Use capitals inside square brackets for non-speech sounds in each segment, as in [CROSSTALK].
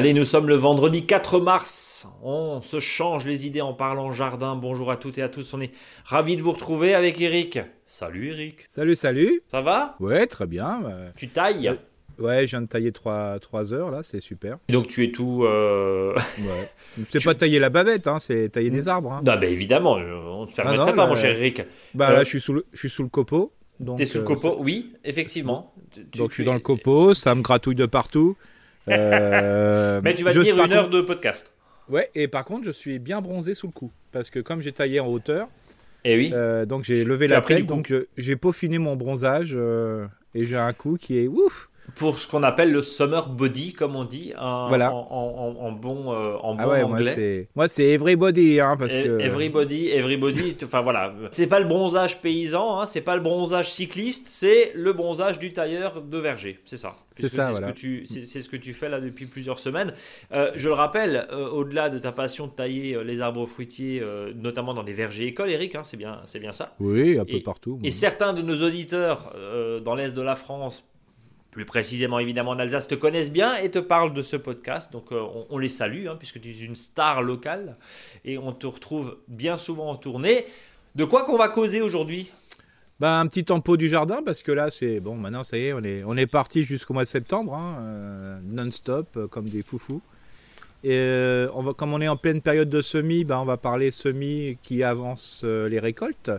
Allez, nous sommes le vendredi 4 mars. On se change les idées en parlant jardin. Bonjour à toutes et à tous. On est ravis de vous retrouver avec Eric. Salut Eric. Salut, salut. Ça va? Ouais, très bien. Tu tailles? Ouais, je viens de tailler 3, 3 heures là, c'est super. Donc tu es tout. Euh... Ouais. [LAUGHS] C'est pas tailler la bavette, hein, c'est tailler des arbres. Hein. Non, bah évidemment, on ne se permettrait Ah non, pas, là, mon cher Eric. Bah Euh, là, je suis sous le, je suis sous le copeau. T'es sous le euh, copeau Oui, effectivement. [LAUGHS] Tu- Donc je suis dans le copeau, ça me gratouille de partout. Euh, Mais tu vas tenir par une heure contre- de podcast. Ouais, et par contre, je suis bien bronzé sous le cou. Parce que comme j'ai taillé en hauteur, Eh oui. euh, donc j'ai levé la coup. donc je- j'ai peaufiné mon bronzage euh, et j'ai un cou qui est ouf. Pour ce qu'on appelle le summer body, comme on dit, en, Voilà. en, en- en bon, euh, en bon Ah ouais, moi anglais. c'est moi c'est everybody hein, parce E- que Everybody, everybody, enfin voilà, c'est pas le bronzage paysan, hein, c'est pas le bronzage cycliste, c'est le bronzage du tailleur de verger, c'est ça. C'est ça, ce que tu- C'est ce que tu fais là depuis plusieurs semaines. Euh, je le rappelle, euh, au-delà de ta passion de tailler les arbres fruitiers, notamment dans les vergers écoles, Eric, hein, c'est bien, c'est bien ça. oui, un peu Et- partout. Et certains de nos auditeurs dans l'est de la France, plus précisément évidemment en Alsace, te connaissent bien et te parlent de ce podcast. Donc euh, on, les salue, hein, puisque tu es une star locale et on te retrouve bien souvent en tournée. De quoi qu'on va causer aujourd'hui? Bah, un petit tempo du jardin parce que là c'est bon maintenant ça y est on est on est parti jusqu'au mois de septembre hein, euh, non-stop euh, comme des foufous et on va comme on est en pleine période de semis bah, on va parler semis qui avancent euh, les récoltes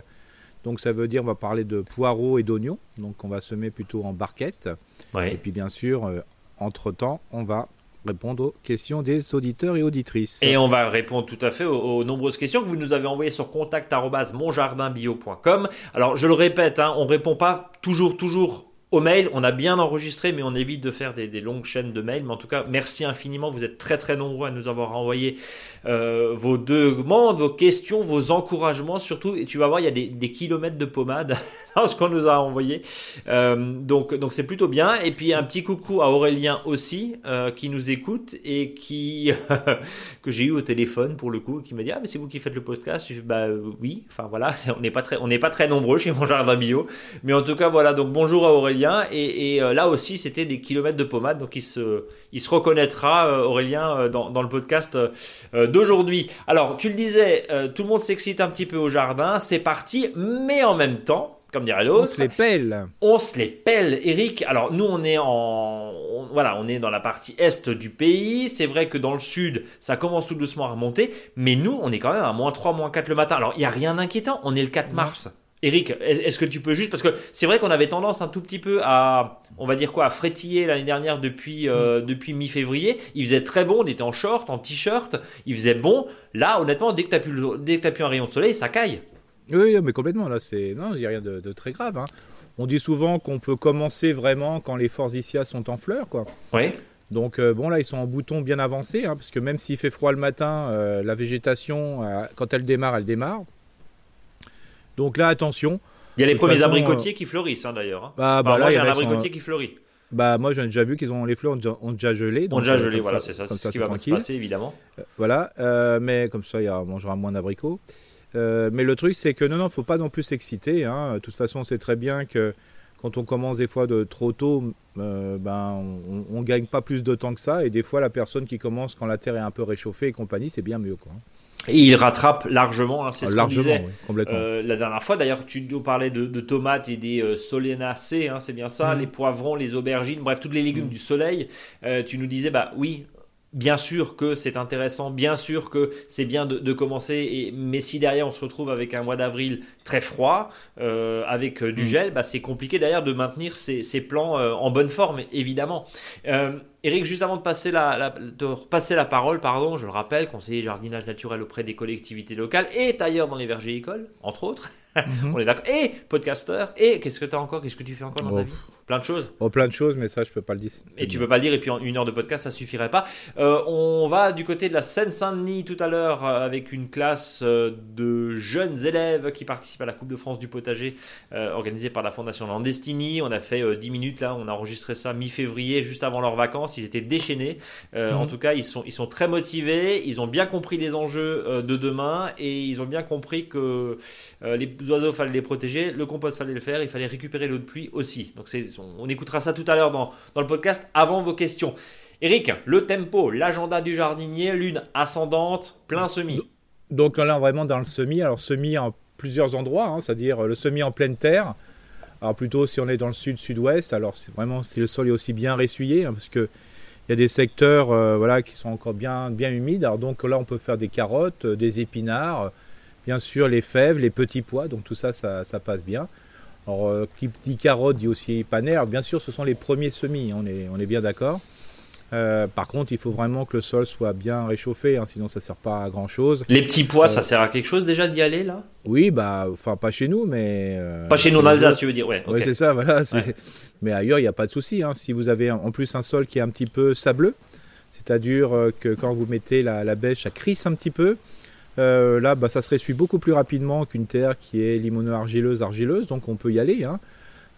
donc ça veut dire on va parler de poireaux et d'oignons. Donc on va semer plutôt en barquette et puis bien sûr entre temps on va répondre aux questions des auditeurs et auditrices. Et on va répondre tout à fait aux, aux nombreuses questions que vous nous avez envoyées sur contact@monjardinbio.com. Alors je le répète, hein, on répond pas toujours toujours aux mails. On a bien enregistré, mais on évite de faire des, longues chaînes de mails. Mais en tout cas, merci infiniment. Vous êtes très très nombreux à nous avoir envoyé euh, vos demandes, vos questions, vos encouragements surtout. Et tu vas voir, il y a des, kilomètres de pommade [LAUGHS] ce qu'on nous a envoyé. Euh, donc donc c'est plutôt bien. Et puis un petit coucou à Aurélien aussi euh, qui nous écoute et qui [LAUGHS] que j'ai eu au téléphone pour le coup, qui m'a dit ah mais c'est vous qui faites le podcast? Bah oui. Enfin voilà, [LAUGHS] on n'est pas très pas très nombreux chez mon jardin bio, mais en tout cas voilà. Donc bonjour à Aurélien et, et, euh, là aussi c'était des kilomètres de pommade, donc il se il se reconnaîtra Aurélien dans, dans le podcast d'aujourd'hui. Alors tu le disais, tout le monde s'excite un petit peu au jardin, c'est parti, mais en même temps. Comme dirait on l'autre, se les pèle on se les pèle, Eric. Alors nous, on est en, on- voilà, on est dans la partie est du pays. C'est vrai que dans le sud, ça commence tout doucement à remonter, mais nous, on est quand même à moins 3, moins 4 le matin. Alors il y a rien d'inquiétant. On est le 4 mars. Eric, est- est-ce que tu peux juste parce que c'est vrai qu'on avait tendance un tout petit peu à, on va dire quoi, à frétiller l'année dernière depuis euh, depuis mi-février. Il faisait très bon, on était en short, en t-shirt, il faisait bon. Là, honnêtement, dès que t'as le- dès que t'as plus un rayon de soleil, ça caille. Oui, mais complètement. Là, c'est non, il n'y a rien de, de très grave. hein. On dit souvent qu'on peut commencer vraiment quand les forsythias sont en fleurs, quoi. Oui. Donc euh, bon, là, ils sont en bouton bien avancé, hein, parce que même s'il fait froid le matin, euh, la végétation, euh, quand elle démarre, elle démarre. Donc là, attention. Il y a les premiers façon, abricotiers qui fleurissent hein, d'ailleurs. hein. Bah, Enfin, bah, là, moi il j'ai un sont- abricotier qui fleurit. Bah, moi, j'ai déjà vu qu'ils ont les fleurs ont déjà, ont déjà gelé. On donc, déjà euh, gelé, voilà, c'est ça, c'est ce qui c'est va se passer évidemment. Voilà, mais comme ça, il y a- on mangera moins d'abricots. Euh, mais le truc, c'est que non, non, faut pas non plus s'exciter. hein. De toute façon, on sait très bien que quand on commence des fois de trop tôt, euh, ben, on, on gagne pas plus de temps que ça. Et des fois, la personne qui commence quand la terre est un peu réchauffée et compagnie, c'est bien mieux. Quoi. Et il rattrape largement, hein, c'est ce qu'on Largement, disait oui, complètement. euh, la dernière fois. D'ailleurs, tu nous parlais de, de tomates et des euh, solenacées, hein, c'est bien ça, Mhm. les poivrons, les aubergines, bref, tous les légumes Mhm. du soleil. Euh, tu nous disais, bah oui. Bien sûr que c'est intéressant, bien sûr que c'est bien de, de commencer, et, mais si derrière on se retrouve avec un mois d'avril très froid, euh, avec euh, du Mhm. gel, bah, c'est compliqué derrière de maintenir ces, ces plants euh, en bonne forme, évidemment. Euh, Eric, juste avant de passer la, la- de repasser la parole, pardon, je le rappelle, conseiller jardinage naturel auprès des collectivités locales et tailleur dans les vergers écoles, entre autres. Mhm. [LAUGHS] On est d'accord. Et podcasteur. Et qu'est-ce que tu as encore? Qu'est-ce que tu fais encore dans ta Oh. vie? Plein de choses. Oh, plein de choses, mais ça, je peux pas le dire. Et tu peux pas le dire, et puis en une heure de podcast, ça suffirait pas. Euh, on va du côté de la Seine-Saint-Denis tout à l'heure euh, avec une classe euh, de jeunes élèves qui participent à la Coupe de France du potager euh, organisée par la Fondation Landestini. On a fait euh, 10 minutes là, on a enregistré ça mi-février, juste avant leurs vacances. Ils étaient déchaînés. Euh, Mhm. En tout cas, ils sont, ils sont très motivés. Ils ont bien compris les enjeux de demain et ils ont bien compris que les oiseaux, fallait les protéger. Le compost, fallait le faire. Il fallait récupérer l'eau de pluie aussi. Donc, c'est, on, écoutera ça tout à l'heure dans, dans le podcast avant vos questions. Eric, le tempo, l'agenda du jardinier, lune ascendante, plein semis. Donc là, vraiment dans le semis. Alors, semis en plusieurs endroits, hein, c'est-à-dire le semis en pleine terre. Alors, plutôt si on est dans le sud-sud-ouest, alors c'est vraiment si le sol est aussi bien ressuyé, hein, parce que il y a des secteurs euh, voilà, qui sont encore bien, bien humides. Alors, donc là, on peut faire des carottes, euh, des épinards, bien sûr les fèves, les petits pois. Donc tout ça, ça, passe bien. Alors, euh, qui dit carottes dit aussi. Alors, bien sûr, ce sont les premiers semis, on est, on est bien d'accord. Euh, par contre, il faut vraiment que le sol soit bien réchauffé, hein, sinon ça ne sert pas à grand chose. Les petits pois, ça euh, sert à quelque chose déjà d'y aller là? Oui, bah, enfin pas chez nous, mais. Euh, pas chez nous en Alsace, tu veux dire, ouais. c'est ça, voilà. [LAUGHS] Mais ailleurs, il n'y a pas de souci. Hein. Si vous avez en plus un sol qui est un petit peu sableux, c'est-à-dire que quand vous mettez la, bêche, ça crisse un petit peu. Là, bah, ça se ressuit beaucoup plus rapidement qu'une terre qui est limono-argileuse, argileuse, donc on peut y aller. Hein.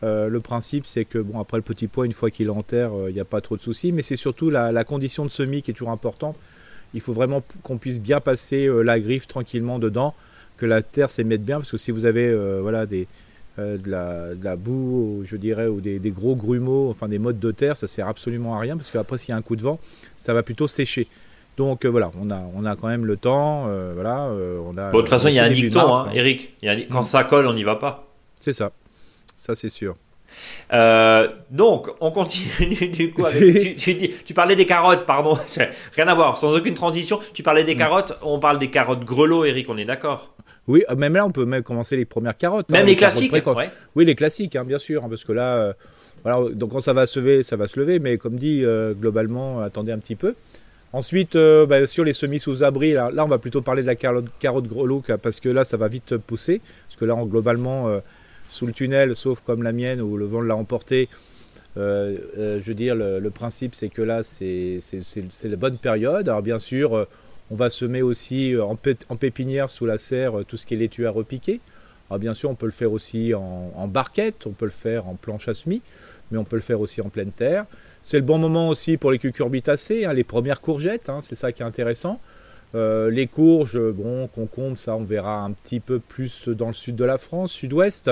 Euh, le principe, c'est que bon, après le petit pois, une fois qu'il est en terre, il euh, n'y a pas trop de soucis. Mais c'est surtout la, condition de semis qui est toujours importante. Il faut vraiment qu'on puisse bien passer euh, la griffe tranquillement dedans, que la terre s'émette bien, parce que si vous avez voilà de la, boue, je dirais, ou des, gros grumeaux, enfin des modes de terre, ça sert absolument à rien, parce qu'après s'il y a un coup de vent, ça va plutôt sécher. Donc voilà, on a, on a quand même le temps. voilà, on a, de toute façon, il y a un dicton, hein, Eric. quand mm. ça colle, on n'y va pas. C'est ça ça c'est sûr. Euh, donc, on continue [LAUGHS] du coup. [LAUGHS] tu, parlais des carottes, pardon. [LAUGHS] Rien à voir, sans aucune transition. Tu parlais des mm. carottes. On parle des carottes grelots, Eric, on est d'accord Oui, euh, même là, on peut même commencer les premières carottes. Même hein, les, classiques Oui, les classiques, hein, bien sûr. Hein, parce que là, euh, voilà, donc quand ça va se lever, ça va se lever. Mais comme dit, globalement, attendez un petit peu. Ensuite, bah, sur les semis sous abri, là, on va plutôt parler de la carotte, carotte grelot parce que là, ça va vite pousser. Parce que là, globalement sous le tunnel, sauf comme la mienne où le vent l'a emporté. Euh, euh, je veux dire, le, principe, c'est que là, c'est la bonne période. Alors, bien sûr, euh, on va semer aussi en, pépinière sous la serre tout ce qui est laitue à repiquer. Alors, bien sûr, on peut le faire aussi en, barquette, on peut le faire en planche à semis, mais on peut le faire aussi en pleine terre. C'est le bon moment aussi pour les cucurbitacées, hein, les premières courgettes, hein, c'est ça qui est intéressant. les courges, bon, concombres, ça on verra un petit peu plus dans le sud de la France, sud-ouest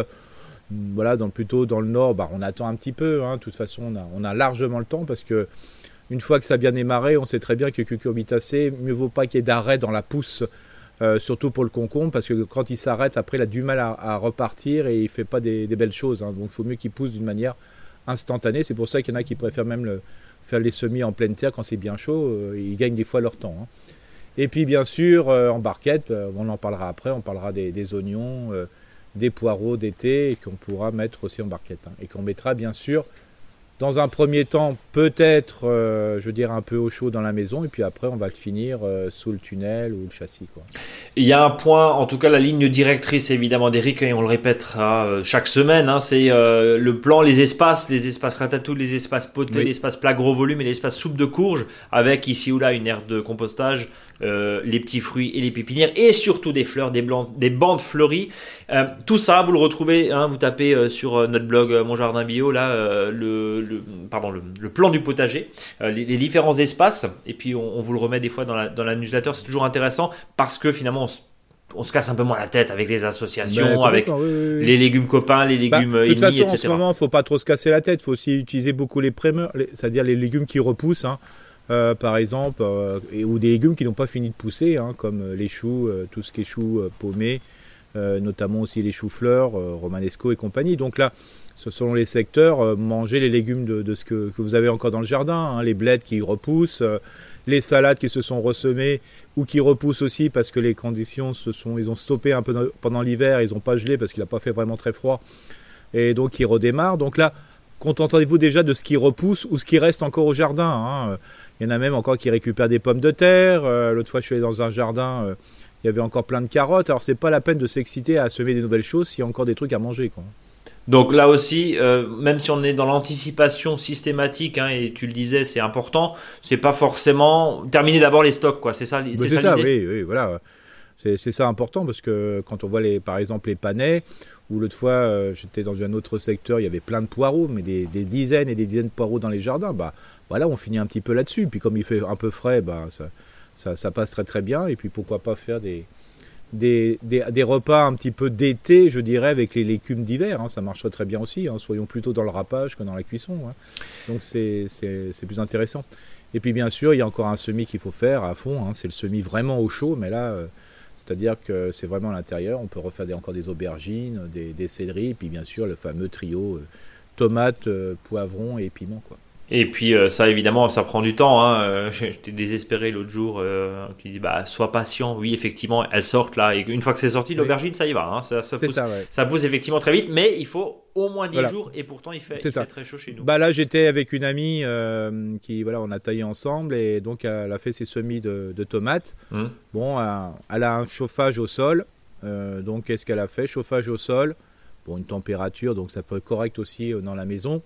voilà, dans, plutôt dans le nord, bah, on attend un petit peu. Hein. De toute façon, on a, largement le temps parce que une fois que ça a bien démarré, on sait très bien que cucurbitacé, mieux vaut pas qu'il y ait d'arrêt dans la pousse, euh, surtout pour le concombre, parce que quand il s'arrête, après, il a du mal à, repartir et il fait pas des, belles choses. Donc, il faut mieux qu'il pousse d'une manière instantanée. C'est pour ça qu'il y en a qui préfèrent même faire les semis en pleine terre quand c'est bien chaud. Euh, ils gagnent des fois leur temps. Hein. Et puis, bien sûr, euh, en barquette, on en parlera après, on parlera des oignons des poireaux d'été qu'on pourra mettre aussi en barquette. Hein. et qu'on mettra bien sûr dans un premier temps peut-être, euh, je veux dire, un peu au chaud dans la maison et puis après on va le finir euh, sous le tunnel ou le châssis. Quoi. Il y a un point, en tout cas la ligne directrice évidemment d'Eric et on le répétera euh, chaque semaine, hein, c'est le plan, les espaces, les espaces ratatouille, les espaces potés, l'espace plat gros volume et l'espace soupe de courge avec ici ou là une aire de compostage euh, les petits fruits et les pépinières, et surtout des fleurs, des, blancs, des bandes fleuries. Euh, tout ça, vous le retrouvez, hein, vous tapez euh, sur notre blog Mon Jardin Bio, là, le, pardon, le, plan du potager, les, différents espaces, et puis on, vous le remet des fois dans la, dans la newsletter, c'est toujours intéressant, parce que finalement, on se casse un peu moins la tête avec les associations, ben, avec les légumes copains, les bah, légumes bah, de toute façon, En ce moment, faut pas trop se casser la tête. Il faut aussi utiliser beaucoup les primeurs, c'est-à-dire les légumes qui repoussent. Hein. Euh, par exemple, euh, ou des légumes qui n'ont pas fini de pousser, hein, comme euh, les choux, tout ce qui est choux paumés, notamment aussi les choux-fleurs, romanesco et compagnie. Donc là, selon les secteurs, manger les légumes de, ce que, vous avez encore dans le jardin, hein, les bleds qui repoussent, les salades qui se sont ressemées ou qui repoussent aussi parce que les conditions se sont, ils ont stoppé un peu pendant l'hiver, ils n'ont pas gelé parce qu'il n'a pas fait vraiment très froid, et donc ils redémarrent. Donc là, contentez-vous déjà de ce qui repousse ou ce qui reste encore au jardin. Hein. Il y en a même encore qui récupèrent des pommes de terre. Euh, l'autre fois, je suis allé dans un jardin, euh, il y avait encore plein de carottes. Alors, c'est pas la peine de s'exciter à semer des nouvelles choses s'il y a encore des trucs à manger. Quoi. Donc là aussi, euh, même si on est dans l'anticipation systématique, hein, et tu le disais, c'est important, c'est pas forcément terminer d'abord les stocks, quoi. C'est ça, c'est ça, ça oui, oui, voilà. C'est ça important parce que quand on voit les, par exemple les panais, ou l'autre fois j'étais dans un autre secteur, il y avait plein de poireaux, mais des, des, dizaines et des dizaines de poireaux dans les jardins. Bah, voilà, on finit un petit peu là-dessus. Puis comme il fait un peu frais, bah, ça, ça, passe très très bien. Et puis pourquoi pas faire des, des, des, repas un petit peu d'été, je dirais, avec les légumes d'hiver. Hein. ça marcherait très bien aussi. Hein. soyons plutôt dans le râpage que dans la cuisson. Hein. Donc c'est plus intéressant. Et puis bien sûr, il y a encore un semis qu'il faut faire à fond. C'est le semis vraiment au chaud, mais là, euh, c'est-à-dire que c'est vraiment à l'intérieur. On peut refaire encore des aubergines, des, des puis bien sûr le fameux trio euh, tomates, euh, poivrons et piments. Quoi. Et puis euh, ça évidemment ça prend du temps. Hein. Euh, j'étais désespéré l'autre jour. Euh, qui dit bah sois patient. Oui effectivement elles sortent là. Et une fois que c'est sorti l'aubergine ça y va. Hein. Ça, ça, pousse, ça, ça, pousse, effectivement très vite. Mais il faut au moins 10 jours et pourtant il fait, il fait, très chaud chez nous. Bah là j'étais avec une amie qui voilà on a taillé ensemble et donc elle a fait ses semis de, de tomates. Hum. Bon elle a un chauffage au sol. donc qu'est-ce qu'elle a fait? Chauffage au sol. Bon une température donc ça peut être correct aussi dans la maison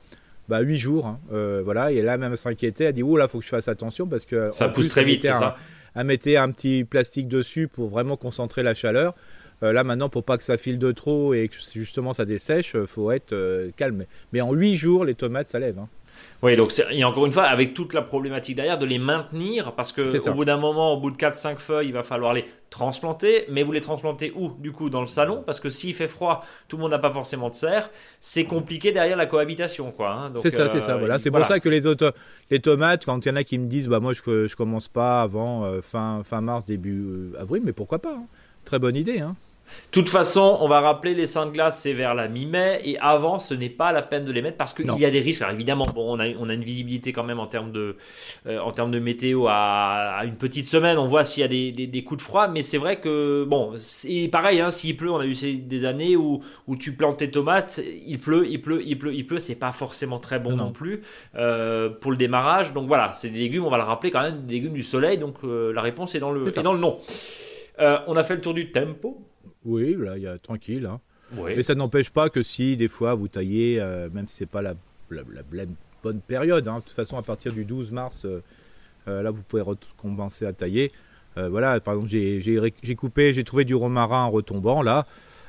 bah, 8 jours. Hein. Euh, voilà, et là, même s'inquiétait, elle dit Oh là, faut que je fasse attention parce que. Ça pousse très vite, c'est ça. Elle mettait un petit plastique dessus pour vraiment concentrer la chaleur. Euh, là maintenant, pour pas que ça file de trop et que justement ça dessèche, euh, faut être calme. Mais en 8 jours, les tomates, ça lève. Hein. Oui, donc et encore une fois, avec toute la problématique derrière, de les maintenir, parce que au bout d'un moment, au bout de 4-5 feuilles, il va falloir les transplanter, mais vous les transplantez où Du coup, dans le salon, parce que s'il fait froid, tout le monde n'a pas forcément de serre, c'est compliqué derrière la cohabitation, quoi. Hein. c'est ça, c'est ça, euh, voilà. C'est pour ça que les, autres, les tomates, quand il y en a qui me disent, bah moi je, je commence pas avant euh, fin, fin mars, début euh, avril, mais pourquoi pas hein. Très bonne idée, hein toute façon, on va rappeler les seins de glace, c'est vers la mi-mai et avant, ce n'est pas la peine de les mettre parce qu'il y a des risques. Alors évidemment, bon, on a, on a une visibilité quand même en termes de, euh, en termes de météo à, une petite semaine. On voit s'il y a des, des, coups de froid, mais c'est vrai que bon, c'est pareil. Hein, s'il pleut, on a eu des années où, où tu plantes tes tomates, il pleut, il pleut, il pleut, il pleut. C'est pas forcément très bon non, plus euh, pour le démarrage. Donc voilà, c'est des légumes. On va le rappeler quand même, des légumes du soleil. Donc euh, la réponse est dans le, est dans le nom. on a fait le tour du tempo. Oui, là, il y a tranquille. Hein. Mais ça n'empêche pas que si des fois vous taillez, euh, même si c'est pas la, la, bonne période, hein, de toute façon à partir du 12 mars, euh, euh, là vous pouvez recommencer à tailler. voilà, par exemple j'ai coupé, j'ai trouvé du romarin en retombant là.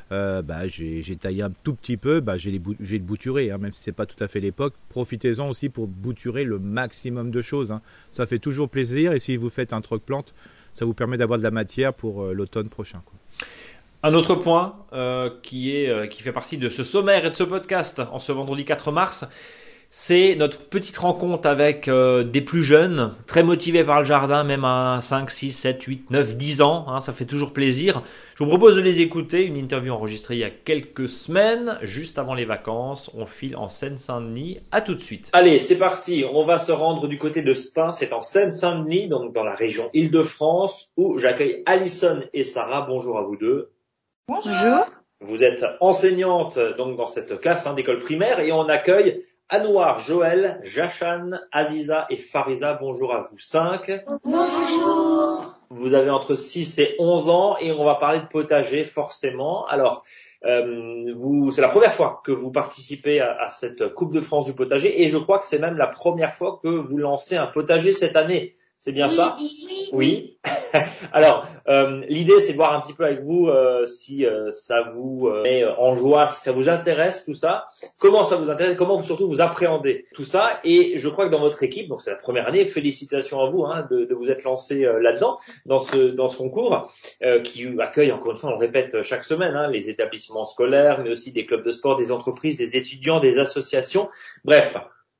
bah, j'ai taillé un tout petit peu, bah, j'ai le bouturé, hein, même si c'est pas tout à fait l'époque. Profitez-en aussi pour bouturer le maximum de choses. Hein. Ça fait toujours plaisir et si vous faites un troc plante, ça vous permet d'avoir de la matière pour l'automne prochain. Quoi. Un autre point euh, qui, est, euh, qui fait partie de ce sommaire et de ce podcast en ce vendredi 4 mars, c'est notre petite rencontre avec euh, des plus jeunes, très motivés par le jardin, même à 5, 6, 7, 8, 9, 10 ans. Hein, ça fait toujours plaisir. Je vous propose de les écouter. Une interview enregistrée il y a quelques semaines, juste avant les vacances. On file en Seine-Saint-Denis. À tout de suite. Allez, c'est parti. On va se rendre du côté de Spin. C'est en Seine-Saint-Denis, donc dans la région Île-de-France, où j'accueille Alison et Sarah. Bonjour à vous deux. Bonjour. Vous êtes enseignante donc dans cette classe hein, d'école primaire et on accueille Anouar, Joël, Jachan, Aziza et Fariza. Bonjour à vous cinq. Bonjour. Vous avez entre 6 et 11 ans et on va parler de potager forcément. Alors, euh, vous, c'est la première fois que vous participez à, à, cette Coupe de France du potager et je crois que c'est même la première fois que vous lancez un potager cette année. C'est bien ça? Oui. [LAUGHS] Alors, euh, l'idée, c'est de voir un petit peu avec vous euh, si euh, ça vous met en joie, si ça vous intéresse tout ça. Comment ça vous intéresse? Comment surtout vous appréhendez tout ça? Et je crois que dans votre équipe, donc c'est la première année, félicitations à vous hein, de, de, vous être lancé là-dedans, dans ce dans ce concours qui accueille encore une fois, on le répète chaque semaine, hein, les établissements scolaires, mais aussi des clubs de sport, des entreprises, des étudiants, des associations. Bref,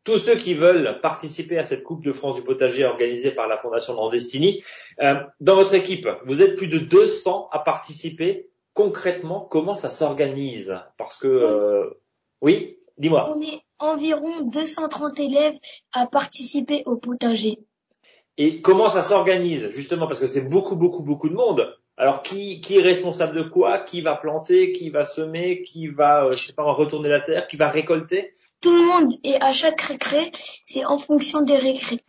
tous ceux qui veulent participer à cette Coupe de France du potager organisée par la Fondation Nordestini. Euh, dans votre équipe, vous êtes plus de 200 à participer. Concrètement, comment ça s'organise? Parce que, euh, oui, dis-moi. On est environ 230 élèves à participer au potager. Et comment ça s'organise Justement, parce que c'est beaucoup, beaucoup, beaucoup de monde. Alors, qui, qui est responsable de quoi? Qui va planter? Qui va semer? Qui va, euh, je sais pas, retourner la terre? Qui va récolter? Tout le monde et à chaque récré, c'est en fonction des récrés.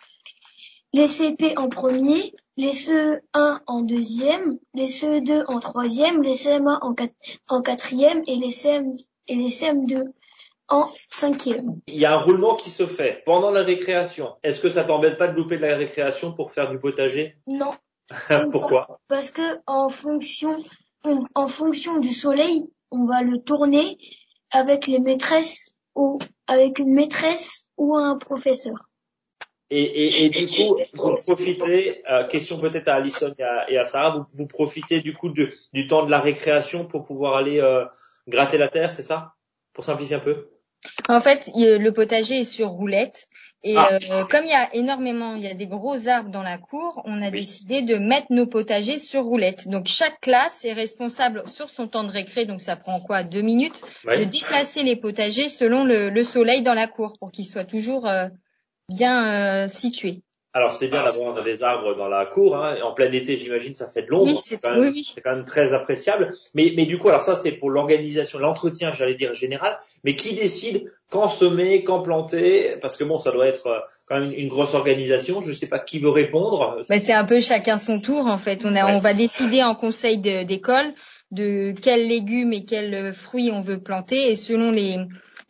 Les CP en premier, les CE1 en deuxième, les CE2 en troisième, les CM1 en, quatrième et les, CM, et les CM2 en cinquième. Il y a un roulement qui se fait pendant la récréation. Est-ce que ça t'embête pas de louper de la récréation pour faire du potager? Non. [LAUGHS] Pourquoi? Parce que en fonction, en fonction du soleil, on va le tourner avec les maîtresses ou avec une maîtresse ou un professeur. Et, et, du coup, vous profitez, euh, question peut-être à Alison et à, Sarah, vous, vous, profitez du coup du temps de la récréation pour pouvoir aller euh, gratter la terre, c'est ça? Pour simplifier un peu? En fait, le potager est sur roulette. Et Ah. euh, comme il y a énormément, il y a des gros arbres dans la cour, on a Oui. décidé de mettre nos potagers sur roulette. Donc chaque classe est responsable sur son temps de récré, donc ça prend quoi deux minutes, de déplacer les potagers selon le, le soleil dans la cour pour qu'ils soient toujours euh, bien euh, situés. Alors c'est bien d'avoir des arbres dans la cour. Hein. En plein été, j'imagine, ça fait de l'ombre. Oui, c'est- quand même- oui, oui. c'est quand même très appréciable. Mais, mais du coup, alors ça, c'est pour l'organisation, l'entretien, j'allais dire général. Mais qui décide quand semer, quand planter? Parce que bon, ça doit être euh, quand même une, grosse organisation. Je sais pas qui veut répondre. Bah, c'est un peu chacun son tour en fait. On, a, Ouais. on va décider en conseil de- d'école de quels légumes et quels fruits on veut planter et selon les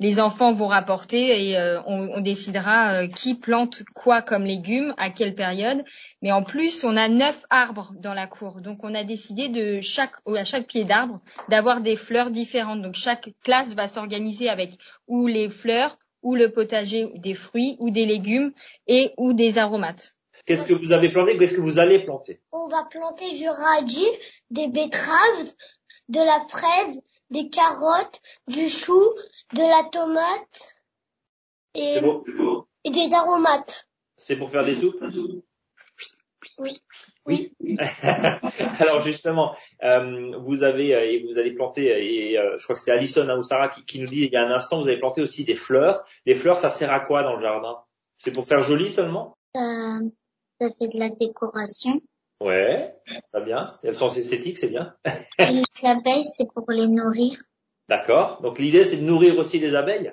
les enfants vont rapporter et euh, on, on décidera euh, qui plante quoi comme légumes à quelle période. Mais en plus, on a neuf arbres dans la cour, donc on a décidé de chaque à chaque pied d'arbre d'avoir des fleurs différentes. Donc chaque classe va s'organiser avec ou les fleurs ou le potager ou des fruits ou des légumes et ou des aromates. Qu'est-ce que vous avez planté Qu'est-ce que vous allez planter? On va planter du radis, des betteraves, de la fraise, des carottes, du chou, de la tomate et, C'est bon et des aromates. C'est pour faire des soupes? Oui. Oui. [LAUGHS] Alors justement, euh, vous avez euh, et vous allez planter euh, et euh, je crois que c'était Alison hein, ou Sarah qui, qui nous dit il y a un instant vous avez planté aussi des fleurs. Les fleurs, ça sert à quoi dans le jardin? C'est pour faire joli seulement? Ça, ça fait de la décoration. Ouais, très bien. Il y a le sens esthétique, c'est bien? Et les abeilles, c'est pour les nourrir. D'accord. Donc l'idée c'est de nourrir aussi les abeilles?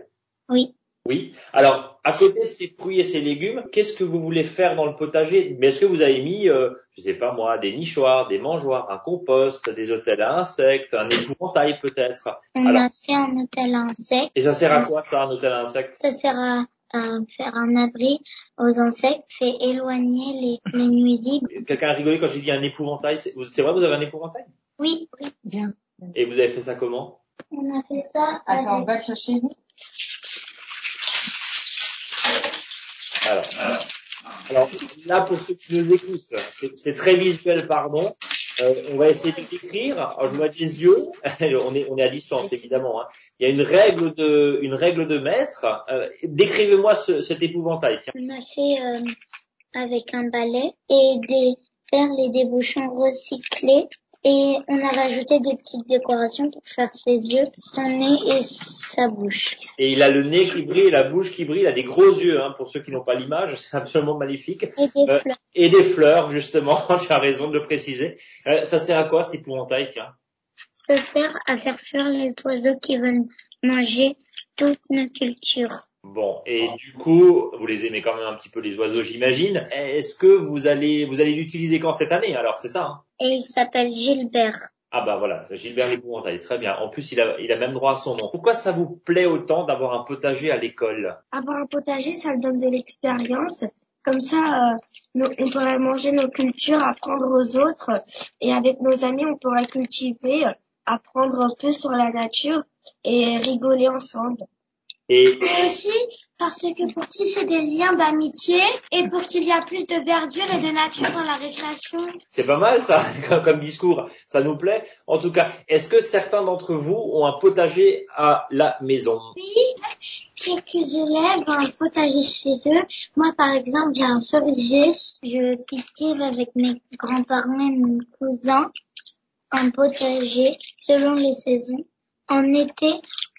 Oui. Oui. Alors à côté de ces fruits et ces légumes, qu'est-ce que vous voulez faire dans le potager? Mais est-ce que vous avez mis, euh, je sais pas moi, des nichoirs, des mangeoires, un compost, des hôtels à insectes, un épouvantail peut-être? On Alors- a fait un hôtel à insectes. Et ça sert à quoi ça, un hôtel à insectes? Ça sert à, faire un abri aux insectes, fait éloigner les, les nuisibles. Quelqu'un a rigolé quand j'ai dit un épouvantail. C'est vrai, vous avez un épouvantail? Oui, oui. Bien. Et vous avez fait ça comment? On a fait ça Attends, avec... va le chercher vous. alors, alors, là, pour ceux qui nous écoutent, c'est très visuel, pardon. Euh, on va essayer de décrire. Alors, je vois des yeux. [LAUGHS] on est, on est à distance, évidemment. hein. Il y a une règle de, une règle de maître. Euh, Décrivez-moi ce, cet épouvantail. Tiens. On a fait euh, avec un balai et des perles et des bouchons recyclés. Et on a rajouté des petites décorations pour faire ses yeux, son nez et sa bouche. Et il a le nez qui brille, la bouche qui brille. Il a des gros yeux, hein, pour ceux qui n'ont pas l'image. [LAUGHS] C'est absolument magnifique. Et des Euh, fleurs. Et des fleurs, justement. [LAUGHS] tu as raison de le préciser. Euh, ça sert à quoi cet épouvantail, tiens? Ça sert à faire fuir les oiseaux qui veulent manger toutes nos cultures. Bon, et du coup, vous les aimez quand même un petit peu les oiseaux, j'imagine. Est-ce que vous allez vous allez l'utiliser quand cette année Alors, c'est ça hein? Et il s'appelle Gilbert. Ah bah voilà, Gilbert l'épouvantail, très bien. En plus, il a il a même droit à son nom. Pourquoi ça vous plaît autant d'avoir un potager à l'école? Avoir un potager, ça donne de l'expérience. Comme ça, euh, nous- on pourrait manger nos cultures, apprendre aux autres. Et avec nos amis, on pourrait cultiver, euh, apprendre un peu sur la nature et rigoler ensemble. Et aussi parce que pour tisser des liens d'amitié et pour qu'il y ait plus de verdure et de nature dans la récréation. c'est pas mal ça, [LAUGHS] comme, discours, ça nous plaît. En tout cas, est-ce que certains d'entre vous ont un potager à la maison? Quelques élèves ont un potager chez eux. Moi, par exemple, j'ai un cerisier. Je cultive avec mes grands-parents et mes cousins un potager selon les saisons. En été,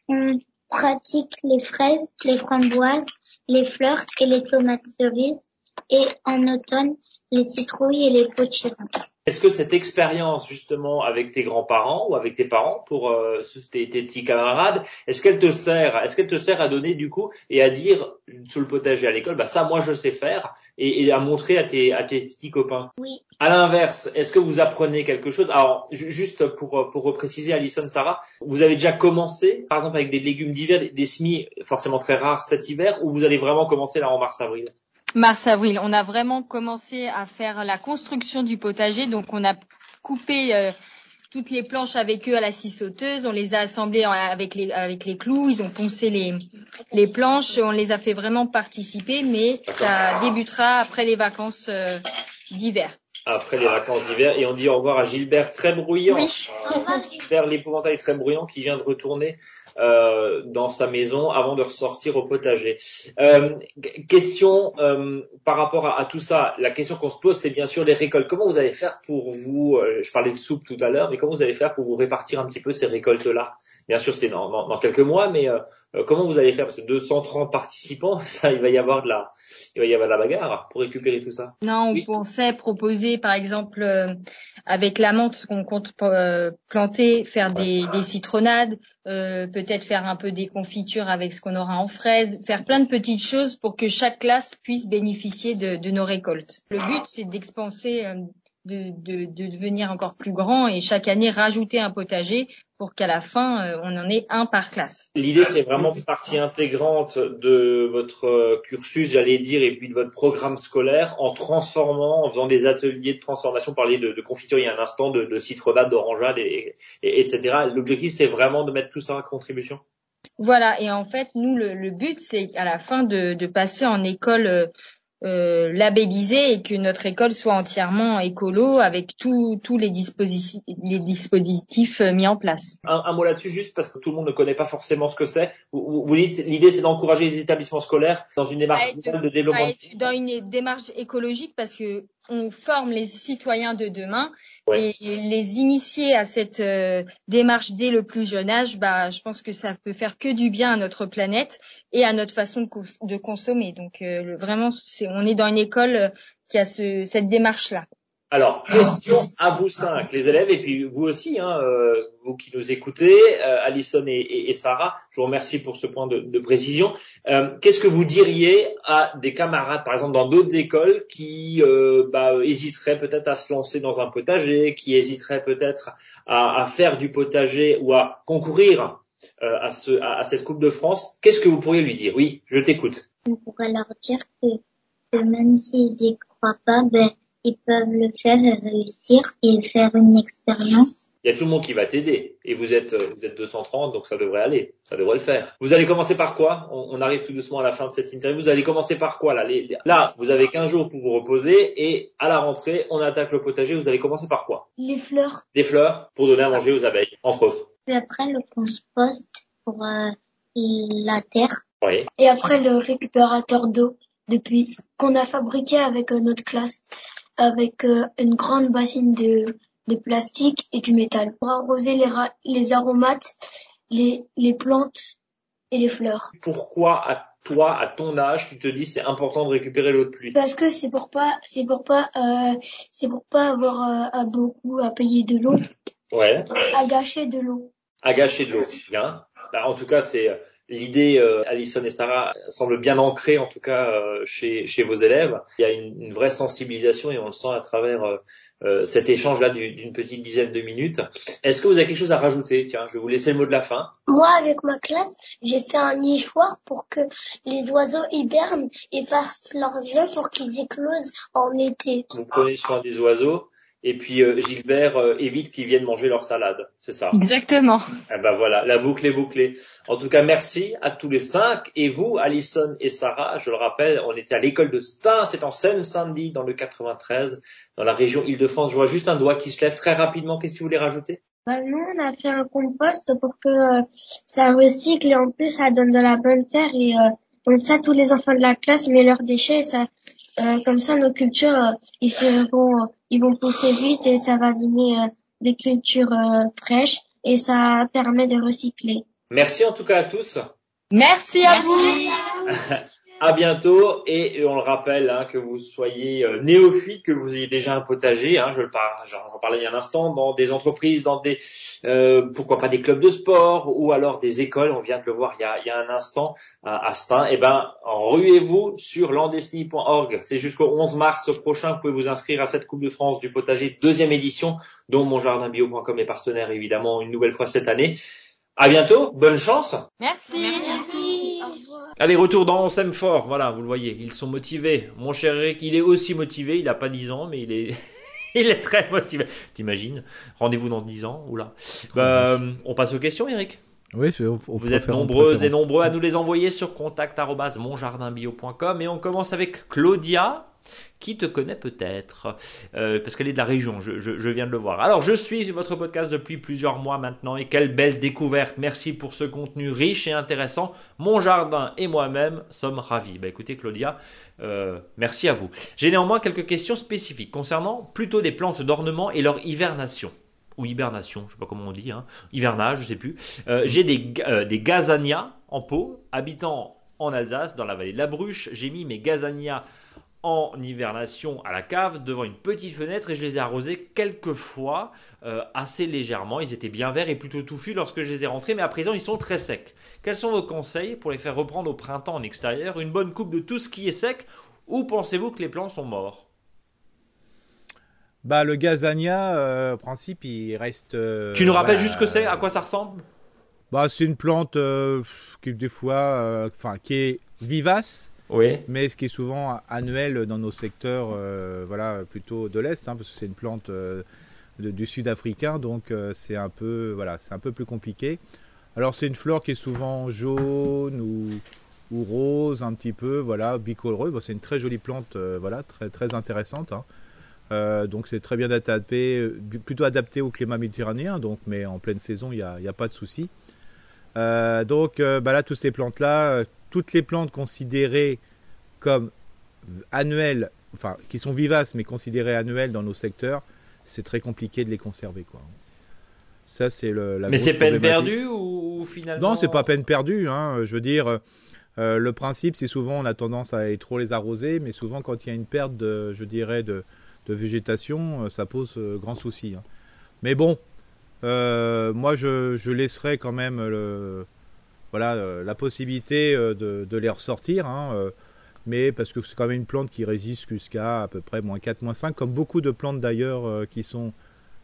on pratique les fraises, les framboises, les fleurs et les tomates cerises. Et en automne, les citrouilles et les potirons. Est-ce que cette expérience justement avec tes grands-parents ou avec tes parents pour euh, tes, tes petits camarades, est-ce qu'elle te sert Est-ce qu'elle te sert à donner du coup et à dire sur le potager à l'école, bah ça moi je sais faire et, et à montrer à tes à tes petits copains? Oui. À l'inverse, est-ce que vous apprenez quelque chose? Alors ju- juste pour pour repréciser, Alison, Sarah, vous avez déjà commencé par exemple avec des légumes d'hiver, des, des semis forcément très rares cet hiver, ou vous allez vraiment commencer là en mars-avril Mars-avril, on a vraiment commencé à faire la construction du potager. Donc, on a coupé euh, toutes les planches avec eux à la scie sauteuse. On les a assemblées avec les, avec les clous. Ils ont poncé les, les planches. On les a fait vraiment participer, mais ça débutera après les vacances euh, d'hiver. après les vacances d'hiver et on dit au revoir à Gilbert très bruyant. Oui. Gilbert l'épouvantail très bruyant qui vient de retourner euh, dans sa maison avant de ressortir au potager. Euh, question euh, par rapport à, tout ça, la question qu'on se pose, c'est bien sûr les récoltes. Comment vous allez faire pour vous, je parlais de soupe tout à l'heure, mais comment vous allez faire pour vous répartir un petit peu ces récoltes-là? Bien sûr, c'est dans, dans, quelques mois, mais comment vous allez faire? Parce que 230 participants, [LAUGHS] ça, il va y avoir de la, il va y avoir la bagarre pour récupérer tout ça. Non, on pensait proposer, par exemple, avec la menthe qu'on compte planter, faire des, des citronnades, euh, peut-être faire un peu des confitures avec ce qu'on aura en fraises, faire plein de petites choses pour que chaque classe puisse bénéficier de, de nos récoltes. Le but, c'est d'expanser, euh, de, de, de, devenir encore plus grand et chaque année rajouter un potager pour qu'à la fin, euh, on en ait un par classe. L'idée, c'est vraiment partie intégrante de votre euh, cursus, j'allais dire, et puis de votre programme scolaire, en transformant, en faisant des ateliers de transformation, parler de, de confiture il y a un instant, de, de citronnade, d'orangeade, et, etc. L'objectif, c'est vraiment de mettre tout ça en contribution. Voilà, et en fait, nous, le, le but, c'est à la fin de, de passer en école euh, labellisé et que notre école soit entièrement écolo avec tous les, dispositifs, les dispositifs euh, mis en place. Un, mot là-dessus juste parce que tout le monde ne connaît pas forcément ce que c'est. Vous, vous dites l'idée c'est d'encourager les établissements scolaires dans une démarche de développement. Dans une démarche écologique parce que on forme les citoyens de demain et les initier à cette euh, démarche dès le plus jeune âge, bah, je pense que ça peut faire que du bien à notre planète et à notre façon de, de consommer. Donc euh, vraiment, c'est, on est dans une école euh, qui a ce, cette démarche-là. Alors, question à vous cinq, les élèves, et puis vous aussi, hein, euh, vous qui nous écoutez, euh, Alison et, et, Sarah, je vous remercie pour ce point de, de précision. Euh, Qu'est-ce que vous diriez à des camarades, par exemple dans d'autres écoles, qui euh, bah, hésiteraient peut-être à se lancer dans un potager, qui hésiteraient peut-être à, à, faire du potager ou à concourir euh, à, ce, à, cette Coupe de France? Qu'est-ce que vous pourriez lui dire? Oui, je t'écoute. On pourrait leur dire que, que même s'ils y croient pas, ben ils peuvent le faire et réussir et faire une expérience. Il y a tout le monde qui va t'aider et vous êtes vous êtes 230 donc ça devrait aller, ça devrait le faire. Vous allez commencer par quoi? On, arrive tout doucement à la fin de cette interview. Vous allez commencer par quoi là? Là, vous avez 15 jours pour vous reposer et à la rentrée, on attaque le potager. Vous allez commencer par quoi? Les fleurs. Les fleurs pour donner à manger aux abeilles, entre autres. Puis après le compost pour euh, la terre. Oui. Et après le récupérateur d'eau depuis qu'on a fabriqué avec euh, notre classe avec euh, une grande bassine de, de plastique et du métal pour arroser les, les aromates, les, les plantes et les fleurs. Pourquoi à toi, à ton âge, tu te dis c'est important de récupérer l'eau de pluie? Parce que c'est pour pas, c'est pour pas, euh, c'est pour pas avoir à, beaucoup à payer de l'eau. Ouais. À gâcher de l'eau. À gâcher de l'eau, bien. Bah, en tout cas, c'est L'idée, euh, Alison et Sarah, semble bien ancrée en tout cas euh, chez, chez vos élèves. Il y a une, une, vraie sensibilisation et on le sent à travers euh, euh cet échange-là d'une petite dizaine de minutes. Est-ce que vous avez quelque chose à rajouter? Tiens, je vais vous laisser le mot de la fin. Moi, avec ma classe, j'ai fait un nichoir pour que les oiseaux hibernent et fassent leurs œufs pour qu'ils éclosent en été. Vous prenez soin des oiseaux et puis euh, Gilbert euh, évite qu'ils viennent manger leur salade, c'est ça Exactement. Eh ben voilà, la boucle est bouclée. En tout cas, merci à tous les cinq et vous, Alison et Sarah. Je le rappelle, on était à l'école de Stein, c'est en Seine-Saint-Denis, dans le 93, dans la région Île-de-France. Je vois juste un doigt qui se lève très rapidement. Qu'est-ce que vous voulez rajouter? Bah, nous, on a fait un compost pour que euh, ça recycle et en plus ça donne de la bonne terre et comme ça tous les enfants de la classe mettent leurs déchets et ça euh, comme ça, nos cultures, euh, ils seront, ils vont pousser vite et ça va donner euh, des cultures fraîches et ça permet de recycler. Merci en tout cas à tous. Merci à vous. [LAUGHS] À bientôt et on le rappelle hein, que vous soyez euh, néophyte, que vous ayez déjà un potager. Hein, je le j'en parlais il y a un instant dans des entreprises, dans des euh, pourquoi pas des clubs de sport ou alors des écoles. On vient de le voir il y a, il y a un instant à, Stein. Et eh ben ruez-vous sur landesny.org. C'est jusqu'au 11 mars prochain. Vous pouvez vous inscrire à cette Coupe de France du potager deuxième édition, dont monjardinbio.com est partenaire évidemment une nouvelle fois cette année. À bientôt, bonne chance. Merci. Merci. Allez, retour dans On s'aime fort. Voilà, vous le voyez, ils sont motivés. Mon cher Eric, il est aussi motivé. Il a pas 10 ans, mais il est, [LAUGHS] il est très motivé. T'imagines? Rendez-vous dans 10 ans. Oula. Bah, on passe aux questions, Eric? Oui, vous êtes nombreux et nombreux à nous les envoyer sur contact@monjardinbio.com et on commence avec Claudia qui te connaît peut-être, euh, parce qu'elle est de la région, je, viens de le voir. Alors, je suis votre podcast depuis plusieurs mois maintenant, et quelle belle découverte. Merci pour ce contenu riche et intéressant. Mon jardin et moi-même sommes ravis. Bah écoutez, Claudia, euh, merci à vous. J'ai néanmoins quelques questions spécifiques concernant plutôt des plantes d'ornement et leur hibernation ou hibernation, je ne sais pas comment on dit, hein. hivernage, je sais plus. Euh, j'ai des, des gazanias en pot, habitant en Alsace, dans la vallée de la Bruche. J'ai mis mes gazanias en hibernation à la cave devant une petite fenêtre et je les ai arrosés quelques fois euh, assez légèrement. Ils étaient bien verts et plutôt touffus lorsque je les ai rentrés, mais à présent ils sont très secs. Quels sont vos conseils pour les faire reprendre au printemps en extérieur Une bonne coupe de tout ce qui est sec? Ou pensez-vous que les plants sont morts? Bah, le gazania, euh, principe, il reste. Euh, tu nous rappelles juste ce que c'est, à quoi ça ressemble? Bah, c'est une plante qui des fois, enfin, qui est vivace, Mais ce qui est souvent annuel dans nos secteurs, euh, voilà, plutôt de l'est, hein, parce que c'est une plante euh, du sud africain, donc euh, c'est un peu, voilà, un peu plus compliqué. Alors c'est une fleur qui est souvent jaune ou, rose un petit peu, voilà, bicoloreux. c'est une très jolie plante, voilà, très intéressante. Hein. donc c'est très bien adapté, plutôt adapté au climat méditerranéen, donc mais en pleine saison il n'y a, a, pas de souci. donc bah là, toutes ces plantes-là, toutes les plantes considérées comme annuelles, enfin qui sont vivaces mais considérées annuelles dans nos secteurs, c'est très compliqué de les conserver. Quoi. Ça, c'est le. La mais c'est peine perdue ou finalement Non, c'est pas peine perdue. Hein. Je veux dire, euh, le principe, c'est souvent on a tendance à aller trop les arroser, mais souvent quand il y a une perte de, je dirais, de, végétation, euh, ça pose euh, grand souci. Hein. Mais bon, moi, je, je, laisserai quand même le, voilà, euh, la possibilité euh, de, les ressortir. Hein, euh, mais parce que c'est quand même une plante qui résiste jusqu'à à peu près moins 4, moins 5, comme beaucoup de plantes d'ailleurs qui sont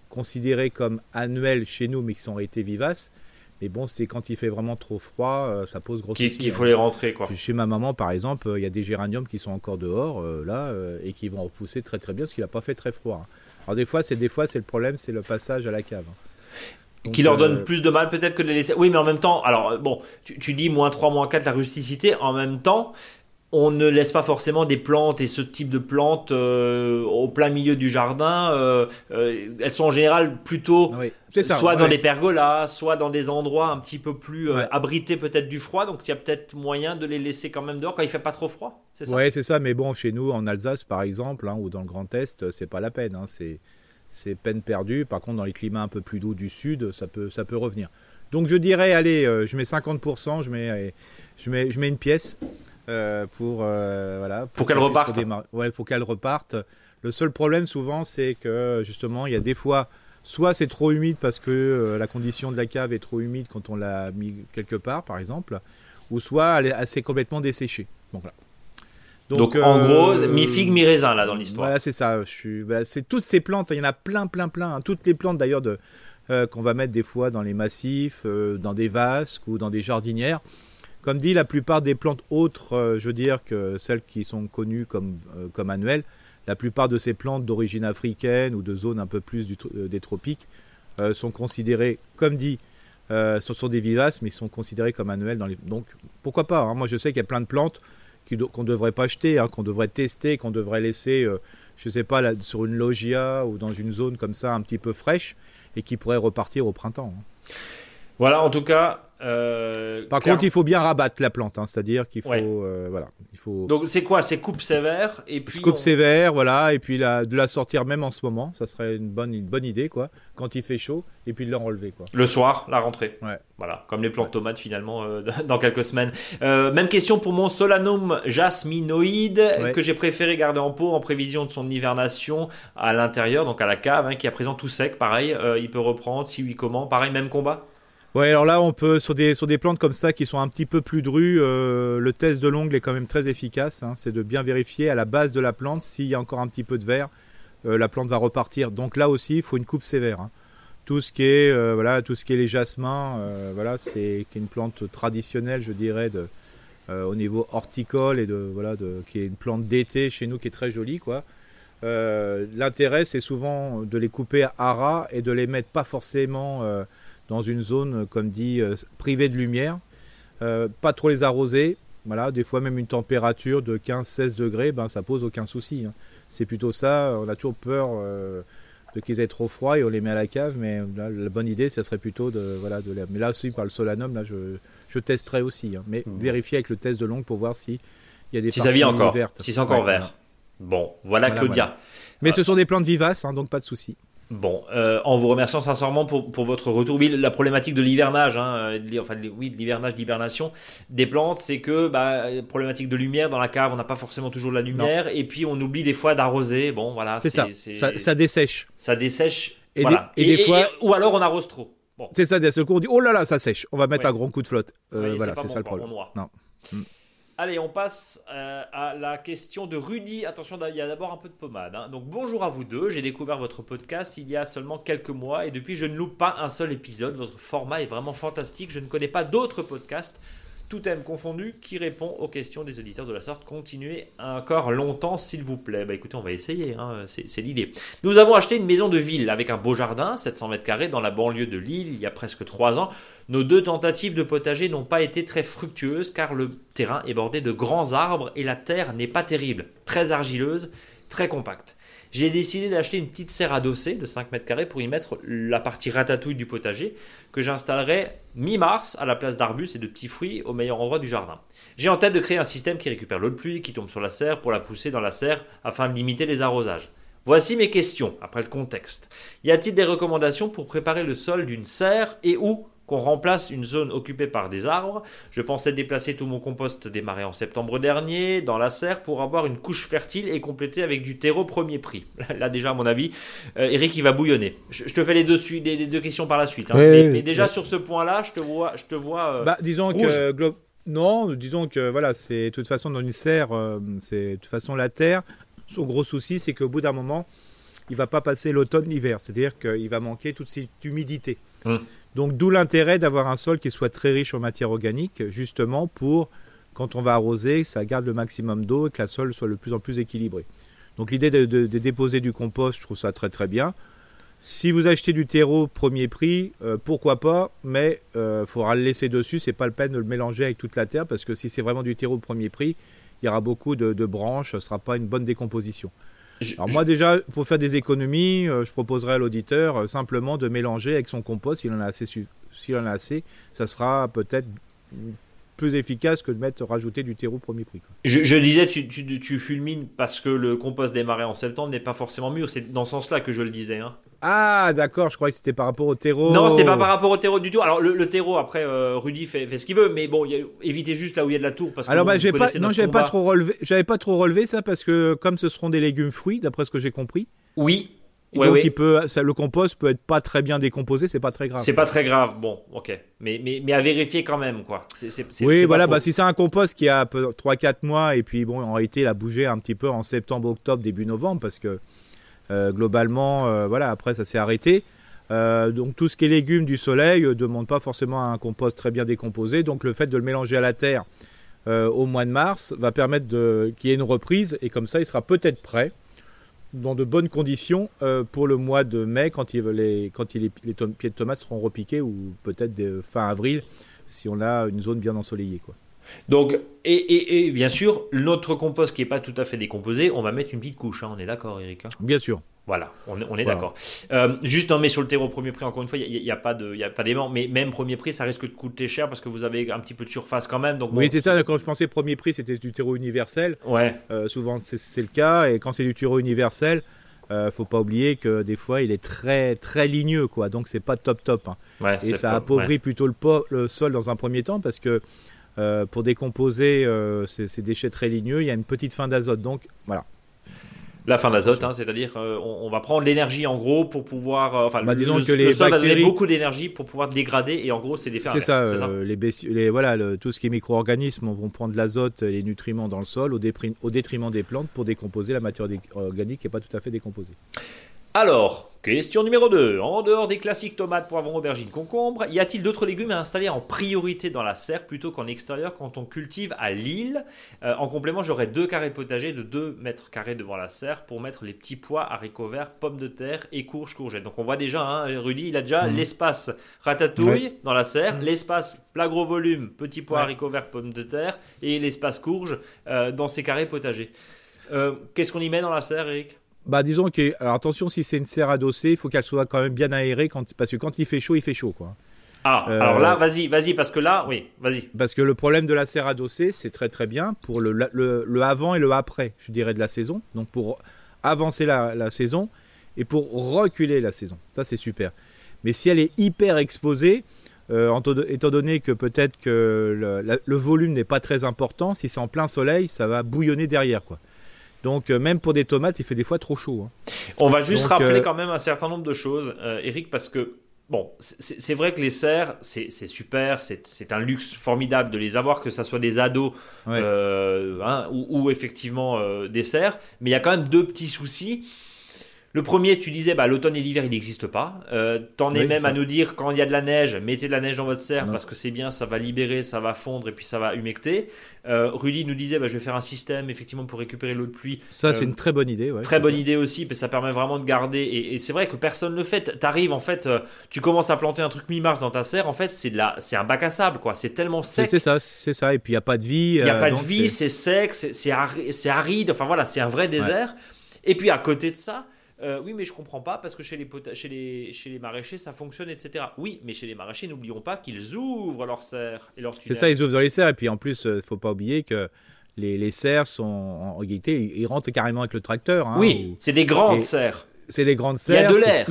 considérées comme annuelles chez nous, mais qui sont été vivaces. Mais bon, c'est quand il fait vraiment trop froid, ça pose gros soucis. Qu'il faut hein. les rentrer, quoi. Chez ma maman, par exemple, il y a des géraniums qui sont encore dehors, là, et qui vont repousser très très bien, parce qu'il n'a pas fait très froid. Hein. Alors des fois, c'est des fois, c'est le problème, c'est le passage à la cave qui leur donne euh, plus de mal peut-être que de les laisser. Oui, mais en même temps, alors bon, tu, dis moins 3, moins 4, la rusticité, en même temps, on ne laisse pas forcément des plantes et ce type de plantes euh, au plein milieu du jardin. Euh, elles sont en général plutôt soit dans des pergolas, soit dans des endroits un petit peu plus abrités peut-être du froid. Donc il y a peut-être moyen de les laisser quand même dehors quand il fait pas trop froid. C'est ça? Oui, c'est ça. Mais bon, chez nous en Alsace par exemple, hein, ou dans le Grand Est, c'est pas la peine. Hein, c'est c'est peine perdue. Par contre, dans les climats un peu plus doux du sud, ça peut, ça peut revenir. Donc je dirais, allez, euh, je mets 50%, je mets, je mets, je mets une pièce euh, pour, euh, voilà, pour, qu'elle reparte. Ouais, pour qu'elle reparte. Le seul problème souvent, c'est que justement, il y a des fois, soit c'est trop humide parce que la condition de la cave est trop humide quand on l'a mis quelque part, par exemple, ou soit elle est assez complètement desséchée. Donc voilà. Donc, en gros, euh, mi figue mi raisin là dans l'histoire. Voilà, c'est ça. Je suis, bah, c'est toutes ces plantes. Il y en a plein, plein, plein. Hein. Toutes les plantes d'ailleurs de euh, qu'on va mettre des fois dans les massifs, euh, dans des vasques ou dans des jardinières. Comme dit, la plupart des plantes autres, je veux dire que celles qui sont connues comme comme annuelles, la plupart de ces plantes d'origine africaine ou de zones un peu plus des tropiques sont considérées, comme dit, ce sont des vivaces, mais sont considérées comme annuelles. Dans les... Donc pourquoi pas hein. Moi, je sais qu'il y a plein de plantes qu'on ne devrait pas acheter, hein, qu'on devrait tester, qu'on devrait laisser, euh, je ne sais pas, sur une loggia ou dans une zone comme ça un petit peu fraîche et qui pourrait repartir au printemps. Hein. Voilà, en tout cas, euh, Par contre, il faut bien rabattre la plante, hein, c'est-à-dire qu'il faut, euh, voilà, il faut. Donc c'est quoi? C'est coupe sévère et puis. Coupe sévère, voilà, et puis la, de la sortir même en ce moment, ça serait une bonne, une bonne idée, quoi. Quand il fait chaud, et puis de l'enlever, quoi. Le soir, la rentrée. Ouais. Voilà, comme les plantes tomates finalement euh, [LAUGHS] dans quelques semaines. même question pour mon Solanum jasminoïde que j'ai préféré garder en pot en prévision de son hivernation à l'intérieur, donc à la cave, hein, qui est à présent tout sec. Pareil, il peut reprendre. Si oui, comment Pareil, même combat. Ouais, alors là, on peut sur des sur des plantes comme ça qui sont un petit peu plus drues, euh, le test de l'ongle est quand même très efficace. Hein. c'est de bien vérifier à la base de la plante s'il y a encore un petit peu de verre, euh, la plante va repartir. Donc là aussi, il faut une coupe sévère. Hein. Tout ce qui est euh, voilà, tout ce qui est les jasmins, voilà, c'est une plante traditionnelle, je dirais, au niveau horticole et de voilà, de, qui est une plante d'été chez nous qui est très jolie. L'intérêt, c'est souvent de les couper à ras et de les mettre pas forcément dans une zone, comme dit, euh, privée de lumière. Euh, pas trop les arroser, Voilà, des fois même une température de 15-16 degrés, ben ça pose aucun souci. hein. C'est plutôt ça. On a toujours peur euh, de qu'ils aient trop froid et on les met à la cave, mais là, la bonne idée, ça serait plutôt de voilà de les- Mais là aussi par le solanum, là je, je testerai aussi, hein. mais Mhm. vérifier avec le test de longue pour voir si il y a des Si ça vit encore, vertes. si c'est encore Ouais, vert. Bon, voilà, Voilà, Claudia. Mais Ah. ce sont des plantes vivaces, hein, donc pas de souci. Bon, euh, en vous remerciant sincèrement pour, pour votre retour. Oui, la problématique de l'hivernage, hein, euh, de enfin, de- oui, de l'hivernage, d'hibernation des plantes, c'est que, bah, euh, problématique de lumière dans la cave, on n'a pas forcément toujours de la lumière, et puis on oublie des fois d'arroser. Bon, voilà, C'est ça. ça. Ça dessèche. ça dessèche. Et voilà. des- et des fois- ou alors on arrose trop. Bon. C'est ça, d'un seul coup, on dit oh là là, ça sèche. On va mettre Ouais. un grand coup de flotte. Euh, Oui, voilà, c'est bon, ça le problème. Non. Mm. Allez, on passe euh, à la question de Rudy. Attention, il y a d'abord un peu de pommade. hein. Donc bonjour à vous deux. J'ai découvert votre podcast il y a seulement quelques mois et depuis je ne loupe pas un seul épisode. Votre format est vraiment fantastique. Je ne connais pas d'autres podcasts, tout thème confondu, qui répond aux questions des auditeurs de la sorte. Continuez encore longtemps, s'il vous plaît. Bah écoutez, on va essayer. hein. C'est l'idée. Nous avons acheté une maison de ville avec un beau jardin, 700 mètres carrés, dans la banlieue de Lille, il y a presque trois ans. Nos deux tentatives de potager n'ont pas été très fructueuses car le terrain est bordé de grands arbres et la terre n'est pas terrible, très argileuse, très compacte. J'ai décidé d'acheter une petite serre adossée de 5 mètres carrés pour y mettre la partie ratatouille du potager que j'installerai mi-mars à la place d'arbustes et de petits fruits au meilleur endroit du jardin. J'ai en tête de créer un système qui récupère l'eau de pluie qui tombe sur la serre pour la pousser dans la serre afin de limiter les arrosages. Voici mes questions, après le contexte. Y a-t-il des recommandations pour préparer le sol d'une serre et où qu'on remplace une zone occupée par des arbres Je pensais déplacer tout mon compost démarré en septembre dernier dans la serre pour avoir une couche fertile et compléter avec du terreau premier prix. [LAUGHS] Là déjà à mon avis, euh, Eric il va bouillonner. Je, je te fais les deux, sui- les, les deux questions par la suite. hein. Oui, mais, oui, mais oui. déjà sur ce point-là, je te vois, je te vois. euh, Bah, disons rouge. que non, disons que voilà, c'est de toute façon dans une serre, euh, c'est de toute façon la terre. Son gros souci, c'est qu'au bout d'un moment, il va pas passer l'automne, l'hiver, c'est-à-dire qu'il va manquer toute cette humidité. Hum. Donc d'où l'intérêt d'avoir un sol qui soit très riche en matière organique, justement pour quand on va arroser, ça garde le maximum d'eau et que la sol soit de plus en plus équilibré. Donc l'idée de, déposer du compost, je trouve ça très très bien. Si vous achetez du terreau premier prix, euh, pourquoi pas, mais il faudra le laisser dessus. C'est pas le peine de le mélanger avec toute la terre parce que si c'est vraiment du terreau premier prix, il y aura beaucoup de, branches, ce sera pas une bonne décomposition. Je- Alors je- moi déjà, pour faire des économies, euh, je proposerais à l'auditeur euh, simplement de mélanger avec son compost s'il en a assez. S'il en a assez, ça sera peut-être plus efficace que de mettre rajouter du terreau premier prix. quoi. Je, je disais, tu, tu, tu fulmines parce que le compost démarré en septembre n'est pas forcément mûr. C'est dans ce sens-là que je le disais. hein. Ah d'accord, je croyais que c'était par rapport au terreau. Non, c'était pas par rapport au terreau du tout. Alors le, le terreau, après, euh, Rudy fait, fait ce qu'il veut, mais bon, il y a- évitez juste là où il y a de la tour parce que Alors bah j'ai pas non j'avais pas trop relevé j'avais pas trop relevé ça parce que comme ce seront des légumes fruits d'après ce que j'ai compris Oui. Et Ouais, donc ouais. il peut ça, le compost peut être pas très bien décomposé c'est pas très grave. C'est pas très grave. Bon, ok. Mais, mais, mais à vérifier quand même, quoi. Oui voilà bah si c'est un compost qui a 3-4 mois et puis bon en réalité il a bougé un petit peu en septembre octobre début novembre parce que euh, globalement euh, voilà après ça s'est arrêté. Euh, donc tout ce qui est légumes du soleil ne demande pas forcément un compost très bien décomposé donc le fait de le mélanger à la terre au mois de mars va permettre qu'il y ait une reprise et comme ça il sera peut-être prêt dans de bonnes conditions euh, pour le mois de mai quand, il, les, quand il- les, pieds de tomates seront repiqués ou peut-être fin avril si on a une zone bien ensoleillée. Quoi. Donc, et, et, et bien sûr, notre compost qui est pas tout à fait décomposé, on va mettre une petite couche. hein. On est d'accord, Eric hein? Bien sûr. Voilà, on, est- on est Voilà. d'accord. Euh, juste, non, mais sur le terreau premier prix, encore une fois, il n'y a, il y a pas de- y a pas d'aimant, mais même premier prix, ça risque de coûter cher parce que vous avez un petit peu de surface quand même. Donc bon, Oui, c'est ça. Quand je pensais premier prix, c'était du terreau universel. Ouais, Euh, souvent, c'est- le cas. Et quand c'est du terreau universel, euh, faut pas oublier que des fois, il est très très ligneux, quoi. Donc, c'est pas top top. hein. ouais, Et ça appauvrit ouais. plutôt le, sol dans un premier temps parce que euh, pour décomposer ces, ces déchets très ligneux, il y a une petite fin d'azote. Donc, voilà. La fin d'azote, hein, c'est-à-dire euh, on, on va prendre l'énergie en gros pour pouvoir. euh, enfin, Bah, le, disons le- que le les sol va donner beaucoup d'énergie pour pouvoir dégrader et en gros, c'est l'effet C'est ça, c'est ça euh, les, voilà, le- tout ce qui est micro-organismes vont prendre l'azote et les nutriments dans le sol au, au détriment des plantes pour décomposer la matière organique qui n'est pas tout à fait décomposée. Alors, question numéro 2. En dehors des classiques tomates, poivrons, aubergines, concombres, y a-t-il d'autres légumes à installer en priorité dans la serre plutôt qu'en extérieur quand on cultive à l'île Euh, En complément, j'aurais deux carrés potagers de 2 mètres carrés devant la serre pour mettre les petits pois, haricots verts, pommes de terre et courges, courgettes. Donc on voit déjà, hein, Rudy, il a déjà Mhm. l'espace ratatouille Ouais. dans la serre, Mhm. l'espace plat gros volume, petits pois, Ouais. haricots verts, pommes de terre et l'espace courge euh, dans ces carrés potagers. Euh, Qu'est-ce qu'on y met dans la serre, Eric? Bah disons que alors attention si c'est une serre adossée, il faut qu'elle soit quand même bien aérée quand parce que quand il fait chaud, il fait chaud quoi. Ah, Euh, alors là, vas-y, vas-y, parce que là, oui, vas-y. Parce que le problème de la serre adossée, c'est très très bien pour le, le, le avant et le après, je dirais, de la saison. Donc pour avancer la, la saison et pour reculer la saison. Ça, c'est super. Mais si elle est hyper exposée, euh, étant donné que peut-être que le, la- le volume n'est pas très important, si c'est en plein soleil, ça va bouillonner derrière. quoi. Donc euh, même pour des tomates, il fait des fois trop chaud. hein. On va juste Donc, rappeler euh, quand même un certain nombre de choses, euh, Eric, parce que, bon, c'est vrai que les serres, c'est super, c'est un luxe formidable de les avoir, que ce soit des ados Ouais. euh, hein, ou, ou effectivement euh, des serres, mais il y a quand même deux petits soucis. Le premier, tu disais, bah, l'automne et l'hiver, il n'existe pas. Euh, T'en es même à nous dire quand il y a de la neige, mettez de la neige dans votre serre Non. parce que c'est bien, ça va libérer, ça va fondre et puis ça va humecter. Euh, Rudy nous disait, bah, je vais faire un système effectivement pour récupérer l'eau de pluie Ça, c'est Euh, une très bonne idée. ouais. Très bonne idée aussi, parce que ça permet vraiment de garder. Et, et c'est vrai que personne ne le fait. T'arrives en fait, tu commences à planter un truc mi-mars dans ta serre. En fait, c'est la, c'est un bac à sable, quoi. C'est tellement sec. c'est ça, c'est ça. Et puis il n'y a pas de vie. Il n'y a pas de vie, c'est- sec, c'est aride. Enfin voilà, c'est un vrai désert. Et puis à côté de ça. Euh, oui, mais je comprends pas parce que chez les, chez, les, chez les maraîchers ça fonctionne, etc. Oui, mais chez les maraîchers, n'oublions pas qu'ils ouvrent leurs serres C'est ça, ils ouvrent dans les serres. Et puis en plus, il faut pas oublier que les, les serres sont en réalité, ils rentrent carrément avec le tracteur. hein, Oui, ou- c'est des grandes Et- serres. c'est les grandes Il y a serres. de l'air.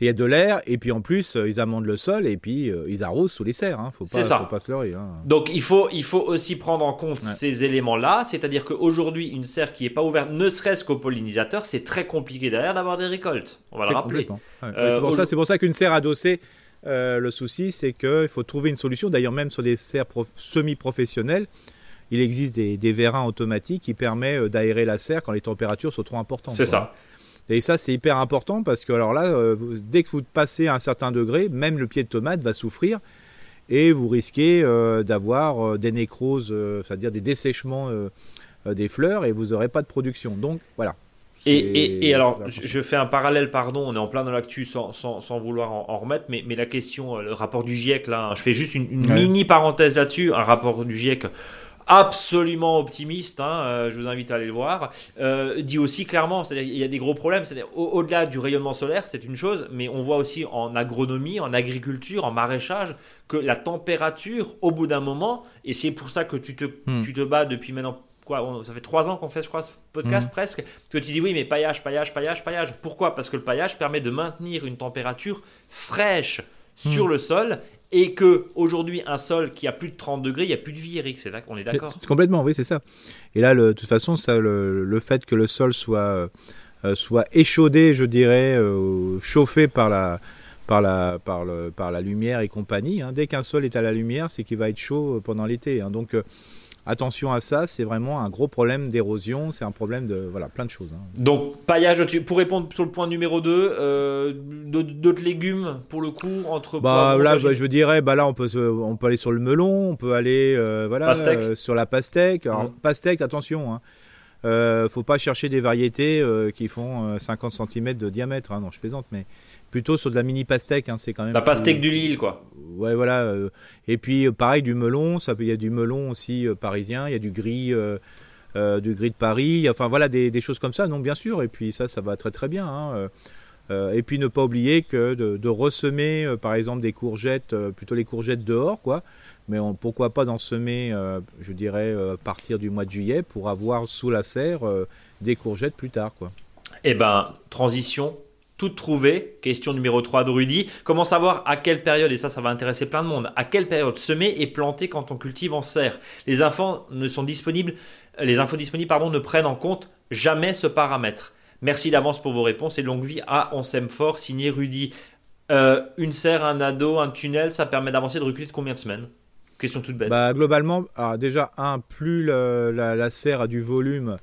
Il y a de l'air. Et puis en plus, euh, ils amendent le sol et puis euh, ils arrosent sous les serres. Hein, faut pas, C'est ça. faut pas se leurrer. hein. Donc il faut, il faut aussi prendre en compte Ouais. ces éléments-là, c'est-à-dire qu'aujourd'hui, une serre qui n'est pas ouverte, ne serait-ce qu'aux pollinisateurs, c'est très compliqué derrière d'avoir des récoltes. On va le rappeler. Ouais. Euh, c'est pour au- ça, c'est pour ça qu'une serre adossée. euh, le souci, c'est qu'il faut trouver une solution. D'ailleurs, même sur des serres prof- semi-professionnelles, il existe des, des vérins automatiques qui permettent d'aérer la serre quand les températures sont trop importantes. C'est ça. Et ça, c'est hyper important parce que alors là, euh, vous- dès que vous passez à un certain degré, même le pied de tomate va souffrir et vous risquez euh, d'avoir euh, des nécroses, euh, c'est-à-dire des dessèchements euh, euh, des fleurs et vous n'aurez pas de production. Donc voilà. Et, et- et alors, je, je fais un parallèle, pardon, on est en plein dans l'actu sans, sans, sans vouloir en, en remettre, mais, mais la question, le rapport du GIEC, là, hein, je fais juste une, une Ouais. mini parenthèse là-dessus, un rapport du GIEC absolument optimiste, hein, euh, je vous invite à aller le voir, euh, dit aussi clairement, c'est-à-dire il y a des gros problèmes, c'est-à-dire au- au-delà du rayonnement solaire, c'est une chose, mais on voit aussi en agronomie, en agriculture, en maraîchage, que la température, au bout d'un moment, et c'est pour ça que tu te, Hmm. tu te bats depuis maintenant Quoi, on- ça fait trois ans qu'on fait, je crois, ce podcast presque, que tu dis oui, mais paillage, paillage, paillage, paillage. Pourquoi? Parce que le paillage permet de maintenir une température fraîche sur le sol et que aujourd'hui un sol qui a plus de 30 degrés, il n'y a plus de vie, Eric. C'est là qu'on est d'accord. Complètement, oui, c'est ça. Et là, le- de toute façon, ça, le, le fait que le sol soit, euh, soit échaudé, je dirais, euh, chauffé par la, par, la, par, le, par la lumière et compagnie, hein. dès qu'un sol est à la lumière, c'est qu'il va être chaud euh, pendant l'été. hein. Donc, attention à ça, c'est vraiment un gros problème d'érosion, c'est un problème de voilà, plein de choses. hein. Donc paillage, pour répondre sur le point numéro 2, d'autres légumes pour le coup entre Bah là, bah, je dirais, bah là, on peut, se- on peut aller sur le melon, on peut aller, euh, voilà, euh, sur la pastèque. Alors Mhm. pastèque, attention, hein. Euh, faut pas chercher des variétés euh, qui font euh, 50 cm de diamètre. hein. Non, je plaisante, mais plutôt sur de la mini pastèque, hein, c'est quand même. La pastèque plus- du Lille, quoi. Ouais, voilà. euh, et puis euh, pareil du melon, il y a du melon aussi euh, parisien, il y a du gris. du gris de Paris, enfin voilà des, choses comme ça, non bien sûr, et puis ça, ça va très très bien. hein, et puis ne pas oublier que de, de ressemer par exemple des courgettes, plutôt les courgettes dehors, quoi. Mais pourquoi pas d'en semer, je dirais, à partir du mois de juillet pour avoir sous la serre des courgettes plus tard, quoi. Eh ben, transition toute trouvée. Question numéro 3 de Rudy. Comment savoir à quelle période, et ça, ça va intéresser plein de monde, à quelle période semer et planter quand on cultive en serre? Les infos ne sont disponibles, les infos disponibles, pardon, ne prennent en compte jamais ce paramètre. Merci d'avance pour vos réponses et longue vie à On s'aime fort, signé Rudy. Euh, une serre, un ado, un tunnel, ça permet d'avancer de reculer de combien de semaines? Question toute bête. Bah, globalement, alors déjà, un, plus la serre a du volume,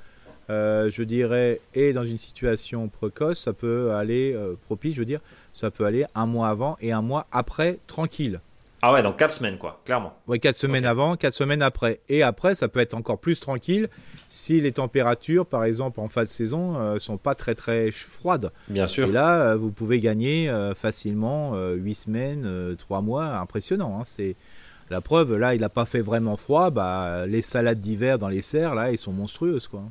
euh, je dirais, est dans une situation précoce, ça peut aller euh, propice, je veux dire, ça peut aller un mois avant et un mois après, tranquille. Ah ouais, donc 4 semaines, quoi, clairement. Oui, 4 semaines avant, 4 semaines après. Et après, ça peut être encore plus tranquille si les températures, par exemple, en fin de saison, euh, sont pas très très froides. Bien sûr. Et là, euh, vous pouvez gagner facilement 8 semaines, 3 mois, impressionnant. hein. C'est la preuve, là, il n'a pas fait vraiment froid. Bah, les salades d'hiver dans les serres, là, ils sont monstrueuses. Quoi.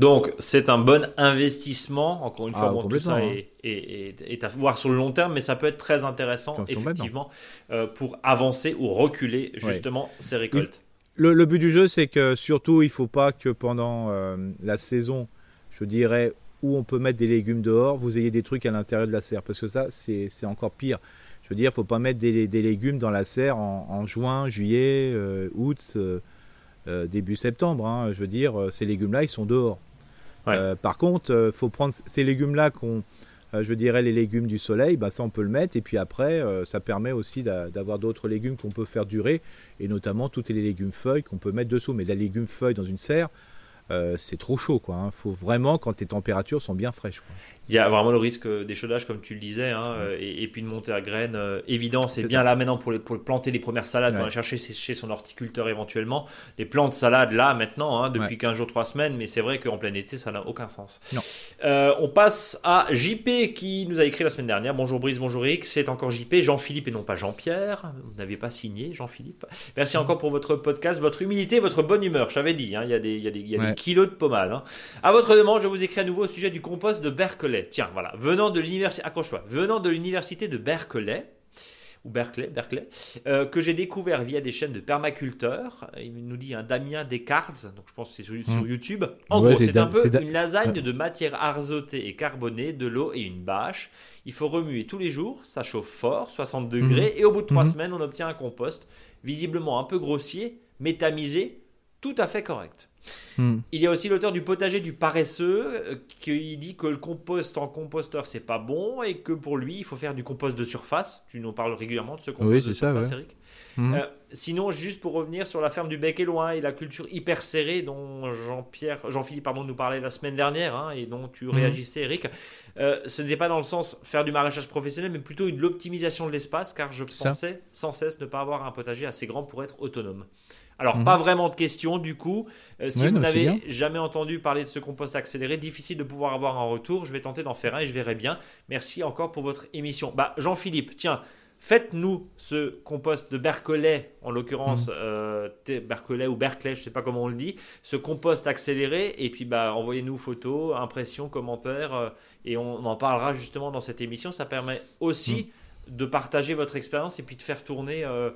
Donc, c'est un bon investissement. Encore une fois, Ah, bon, tout ça est, est- est- est à voir sur le long terme, mais ça peut être très intéressant, effectivement, euh, pour avancer ou reculer justement ces récoltes. Le, le but du jeu, c'est que surtout, il faut pas que pendant euh, la saison, je dirais, où on peut mettre des légumes dehors, vous ayez des trucs à l'intérieur de la serre. Parce que ça, c'est encore pire. Je veux dire, faut pas mettre des, des légumes dans la serre en, en juin, juillet, euh, août, euh, début septembre. hein. Je veux dire, ces légumes-là, ils sont dehors. Euh, par contre, euh, faut prendre ces légumes-là qu'on, euh, je dirais, les légumes du soleil, bah, ça on peut le mettre. Et puis après, euh, ça permet aussi d'a- d'avoir d'autres légumes qu'on peut faire durer et notamment tous les légumes feuilles qu'on peut mettre dessous. Mais la légume feuille dans une serre, c'est trop chaud. quoi. hein. faut vraiment quand les températures sont bien fraîches. quoi. Il y a vraiment le risque d'échaudage, comme tu le disais, hein, euh, et, et puis de monter à graines. euh, évident, c'est bien ça. là maintenant pour, les- pour planter les premières salades, Ouais. pour aller chercher chez, son horticulteur éventuellement. Les plantes salades là maintenant, hein, depuis Ouais. 15 jours, 3 semaines, mais c'est vrai qu'en plein été, ça n'a aucun sens. Non. Euh, on passe à JP qui nous a écrit la semaine dernière. Bonjour Brice, bonjour Eric, c'est encore JP, Jean-Philippe et non pas Jean-Pierre. Vous n'avez pas signé, Jean-Philippe. Merci encore pour votre podcast, votre humilité, votre bonne humeur. J'avais dit, hein, il y a, des, y a, des, y a des kilos de pommade. À votre demande, je vous écris à nouveau au sujet du compost de Berkeley. Tiens, voilà, venant de l'université, accroche-toi, venant de l'université de Berkeley, ou Berkeley, Berkeley, euh, que j'ai découvert via des chaînes de permaculteurs. Il nous dit un Damien Descartes, donc je pense que c'est sur, sur YouTube. En Ouais, gros, c'est un peu une lasagne de matière azotée et carbonée, de l'eau et une bâche. Il faut remuer tous les jours, ça chauffe fort, 60 degrés, et au bout de trois Mhm. semaines, on obtient un compost visiblement un peu grossier, mais tamisé, tout à fait correct. Il y a aussi l'auteur du potager du paresseux euh, qui dit que le compost en composteur c'est pas bon et que pour lui il faut faire du compost de surface. Tu nous parles régulièrement de ce compost Oui, de ça, surface, ouais. Eric. Mhm. Euh, sinon, juste pour revenir sur la ferme du Bec et Loin et la culture hyper serrée dont Jean-Pierre, Jean-Philippe pardon, nous parlait la semaine dernière hein, et dont tu réagissais, Eric, euh, ce n'est pas dans le sens faire du maraîchage professionnel, mais plutôt une l'optimisation de l'espace, car je Ça. pensais sans cesse ne pas avoir un potager assez grand pour être autonome. Alors, Mhm. pas vraiment de questions du coup. Euh, si Ouais, vous n'avez jamais entendu parler de ce compost accéléré, difficile de pouvoir avoir un retour. Je vais tenter d'en faire un et je verrai bien. Merci encore pour votre émission. Bah, Jean-Philippe, tiens, faites-nous ce compost de Berkeley, en l'occurrence euh, T- Berkeley ou Berkeley, je sais pas comment on le dit, ce compost accéléré. Et puis, bah, envoyez-nous photos, impressions, commentaires, euh, et on en parlera justement dans cette émission. Ça permet aussi Mhm. De partager votre expérience et puis de faire tourner euh,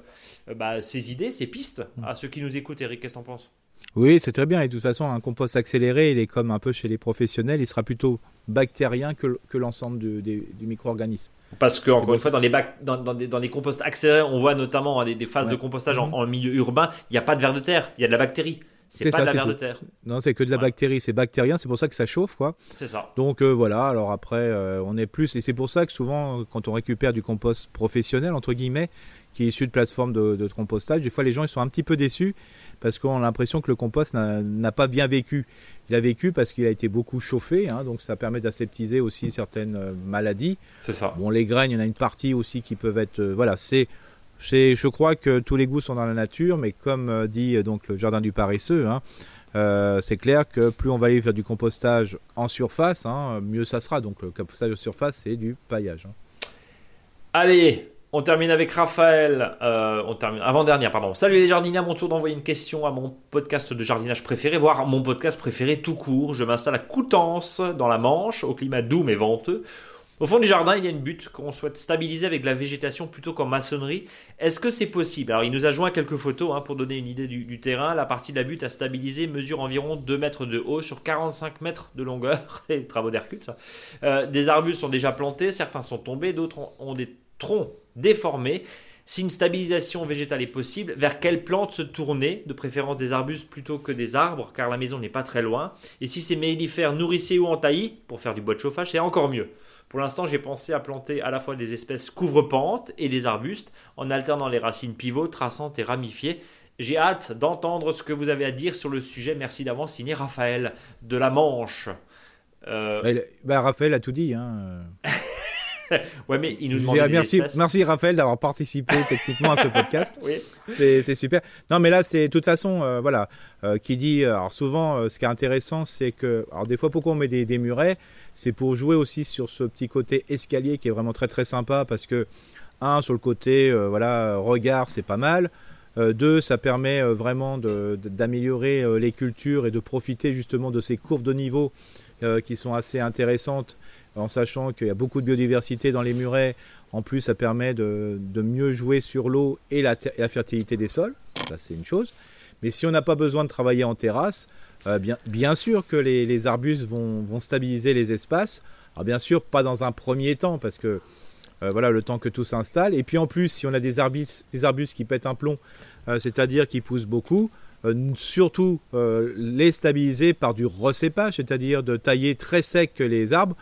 euh, bah, ces idées, ces pistes à ceux qui nous écoutent. Eric, qu'est-ce que t'en penses? Oui, c'est très bien. Et de toute façon, un compost accéléré, il est comme un peu chez les professionnels, il sera plutôt bactérien que, que l'ensemble du, micro-organisme. Parce que, encore bon, une fois, dans les, bac- dans, dans des, dans les composts accélérés, on voit notamment hein, des, des phases Ouais. de compostage en, Mhm. en milieu urbain, il n'y a pas de ver de terre, il y a de la bactérie. C'est C'est pas ça, de la de terre. Non, c'est que de la bactérie, c'est bactérien, c'est pour ça que ça chauffe, quoi. C'est ça. Donc euh, voilà, alors après, euh, on est plus, et c'est pour ça que souvent, quand on récupère du compost professionnel, entre guillemets, qui est issu de plateformes de, de compostage, des fois les gens ils sont un petit peu déçus parce qu'on a l'impression que le compost n'a pas bien vécu. Il a vécu parce qu'il a été beaucoup chauffé, hein, donc ça permet d'aseptiser aussi certaines euh, maladies. C'est ça. Bon, les graines, il y en a une partie aussi qui peuvent être. euh, voilà, c'est. Je crois que tous les goûts sont dans la nature, mais comme euh, dit euh, donc le jardin du paresseux, hein, euh, c'est clair que plus on va aller faire du compostage en surface, hein, mieux ça sera. Donc le compostage en surface, c'est du paillage. hein. Allez, on termine avec Raphaël. on termine avant-dernière, pardon. Salut les jardiniers, à mon tour d'envoyer une question à mon podcast de jardinage préféré, voire mon podcast préféré tout court. Je m'installe à Coutances, dans la Manche, au climat doux mais venteux. Au fond du jardin, il y a une butte qu'on souhaite stabiliser avec de la végétation plutôt qu'en maçonnerie. Est-ce que c'est possible? Alors, il nous a joint quelques photos hein, pour donner une idée du, terrain. La partie de la butte à stabiliser mesure environ 2 mètres de haut sur 45 mètres de longueur. [LAUGHS] Les travaux d'Hercule. Euh, des arbustes sont déjà plantés, certains sont tombés, d'autres ont, des troncs déformés. Si une stabilisation végétale est possible, vers quelle plante se tourner? De préférence des arbustes plutôt que des arbres, car la maison n'est pas très loin. Et si c'est mellifères nourriciers ou entaillis, pour faire du bois de chauffage, c'est encore mieux. Pour l'instant, j'ai pensé à planter à la fois des espèces couvre-pentes et des arbustes, en alternant les racines pivots, traçantes et ramifiées. J'ai hâte d'entendre ce que vous avez à dire sur le sujet. Merci d'avance, signé Raphaël de la Manche. Euh... Bah, Raphaël a tout dit. Hein. [LAUGHS] ouais, mais il nous demande. Merci, merci Raphaël d'avoir participé [LAUGHS] techniquement à ce podcast. oui. C'est super. Non, mais là, c'est de toute façon, euh, voilà, euh, qui dit. Alors souvent, euh, ce qui est intéressant, c'est que, alors des fois, pourquoi on met des, des murets, c'est pour jouer aussi sur ce petit côté escalier qui est vraiment très très sympa parce que un sur le côté, voilà, regard, c'est pas mal. deux, ça permet vraiment d'améliorer les cultures et de profiter justement de ces courbes de niveau qui sont assez intéressantes en sachant qu'il y a beaucoup de biodiversité dans les murets. En plus, ça permet de, mieux jouer sur l'eau et la, fertilité des sols. Ça, c'est une chose. Mais si on n'a pas besoin de travailler en terrasse, euh, bien, sûr que les, arbustes vont, stabiliser les espaces. Alors bien sûr, pas dans un premier temps, parce que euh, voilà, le temps que tout s'installe. Et puis en plus, si on a des arbustes, qui pètent un plomb, euh, c'est-à-dire qui poussent beaucoup, surtout les stabiliser par du recépage, c'est-à-dire de tailler très sec les arbres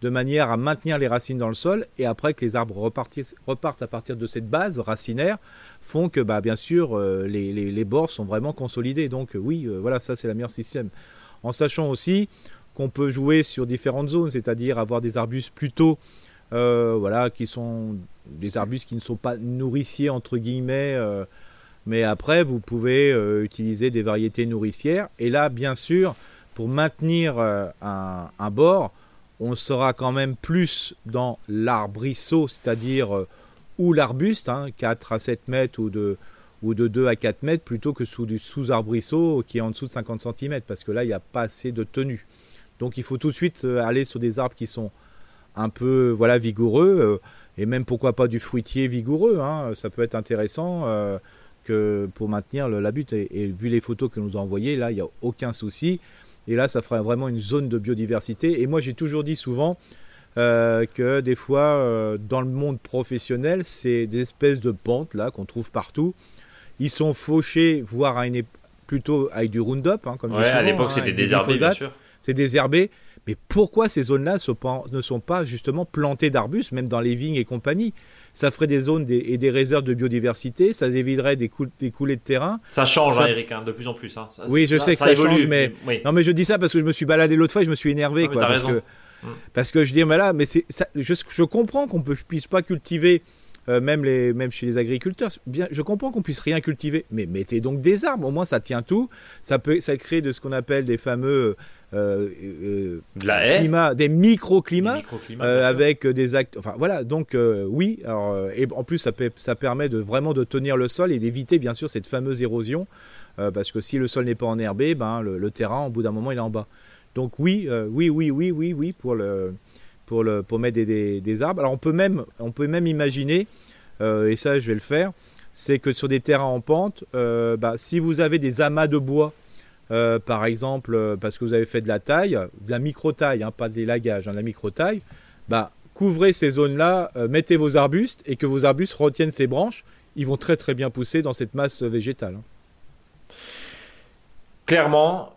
de manière à maintenir les racines dans le sol et après que les arbres repartent à partir de cette base racinaire font que bah, bien sûr euh, les, bords sont vraiment consolidés. Donc euh, oui, euh, voilà, ça c'est la meilleure système. En sachant aussi qu'on peut jouer sur différentes zones, c'est-à-dire avoir des arbustes plutôt voilà, qui sont des arbustes qui ne sont pas nourriciers entre guillemets. mais après, vous pouvez utiliser des variétés nourricières. Et là, bien sûr, pour maintenir un, un bord, on sera quand même plus dans l'arbrisseau, c'est-à-dire euh, ou l'arbuste, 4 hein, à 7 mètres ou de, ou de 2 à 4 mètres, plutôt que sous du sous-arbrisseau qui est en dessous de 50 cm, parce que là, il n'y a pas assez de tenue. Donc il faut tout de suite euh, aller sur des arbres qui sont un peu voilà, vigoureux, euh, et même pourquoi pas du fruitier vigoureux, hein, ça peut être intéressant pour maintenir la butte. Et, vu les photos que nous a envoyées, là, il n'y a aucun souci. Et là, ça fera vraiment une zone de biodiversité. Et moi, j'ai toujours dit souvent euh, que des fois, euh, dans le monde professionnel, c'est des espèces de pentes là qu'on trouve partout. Ils sont fauchés, voire à une, plutôt avec du Roundup, hein, comme ouais, à l'époque, hein, c'était désherbé, bien sûr. C'est désherbé. Mais pourquoi ces zones-là ne sont pas justement plantées d'arbustes, même dans les vignes et compagnie? Ça ferait des zones et des réserves de biodiversité, ça éviterait des, des coulées de terrain. Ça change, hein, Eric, hein, de plus en plus. Hein. oui, je sais que ça, évolue, change, mais... non, mais je dis ça parce que je me suis baladé l'autre fois et je me suis énervé, quoi, parce, que, mm. parce que je dis, mais là, mais c'est, je, je, comprends qu'on ne puisse pas cultiver. Euh, même, les, même chez les agriculteurs, bien, je comprends qu'on puisse rien cultiver, mais mettez donc des arbres, au moins ça tient tout, ça peut, ça crée de ce qu'on appelle des fameux euh, euh, climat, des microclimats euh, avec des actes. Enfin voilà, donc oui. Alors, et en plus, ça, ça permet de vraiment de tenir le sol et d'éviter bien sûr cette fameuse érosion, parce que si le sol n'est pas enherbé, ben le, terrain, au bout d'un moment, il est en bas. Donc oui, oui, oui, oui, oui, oui, pour le pour le pour mettre des, des, arbres. Alors on peut même on peut même imaginer, et ça je vais le faire, c'est que sur des terrains en pente, bah, si vous avez des amas de bois euh, par exemple, euh, parce que vous avez fait de la taille, de la micro-taille, hein, pas des lagages, hein, de la micro-taille, bah, couvrez ces zones-là, euh, mettez vos arbustes et que vos arbustes retiennent ces branches, ils vont très très bien pousser dans cette masse végétale. Hein. Clairement,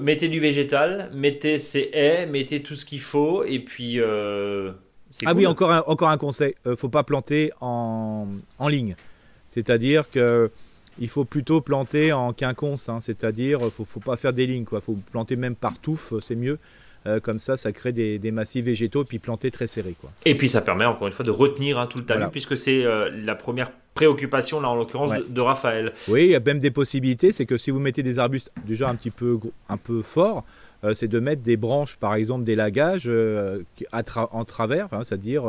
mettez du végétal, mettez ces haies, mettez tout ce qu'il faut, et puis. ah oui, encore un, encore un conseil, faut pas planter en, en ligne. C'est-à-dire que il faut plutôt planter en quinconce, hein, c'est-à-dire il faut, faut pas faire des lignes, quoi. faut planter même par touffe, euh, c'est mieux. Euh, comme ça, ça crée des, massifs végétaux, puis planter très serré. Quoi. Et puis ça permet encore une fois de retenir hein, tout le talus, puisque c'est euh, la première préoccupation, là en l'occurrence, de, Raphaël. Oui, il y a même des possibilités, c'est que si vous mettez des arbustes déjà un petit peu, un peu forts, c'est de mettre des branches, par exemple des lagages en travers, hein, c'est-à-dire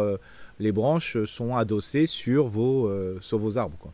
les branches sont adossées sur vos, sur vos arbres. Quoi.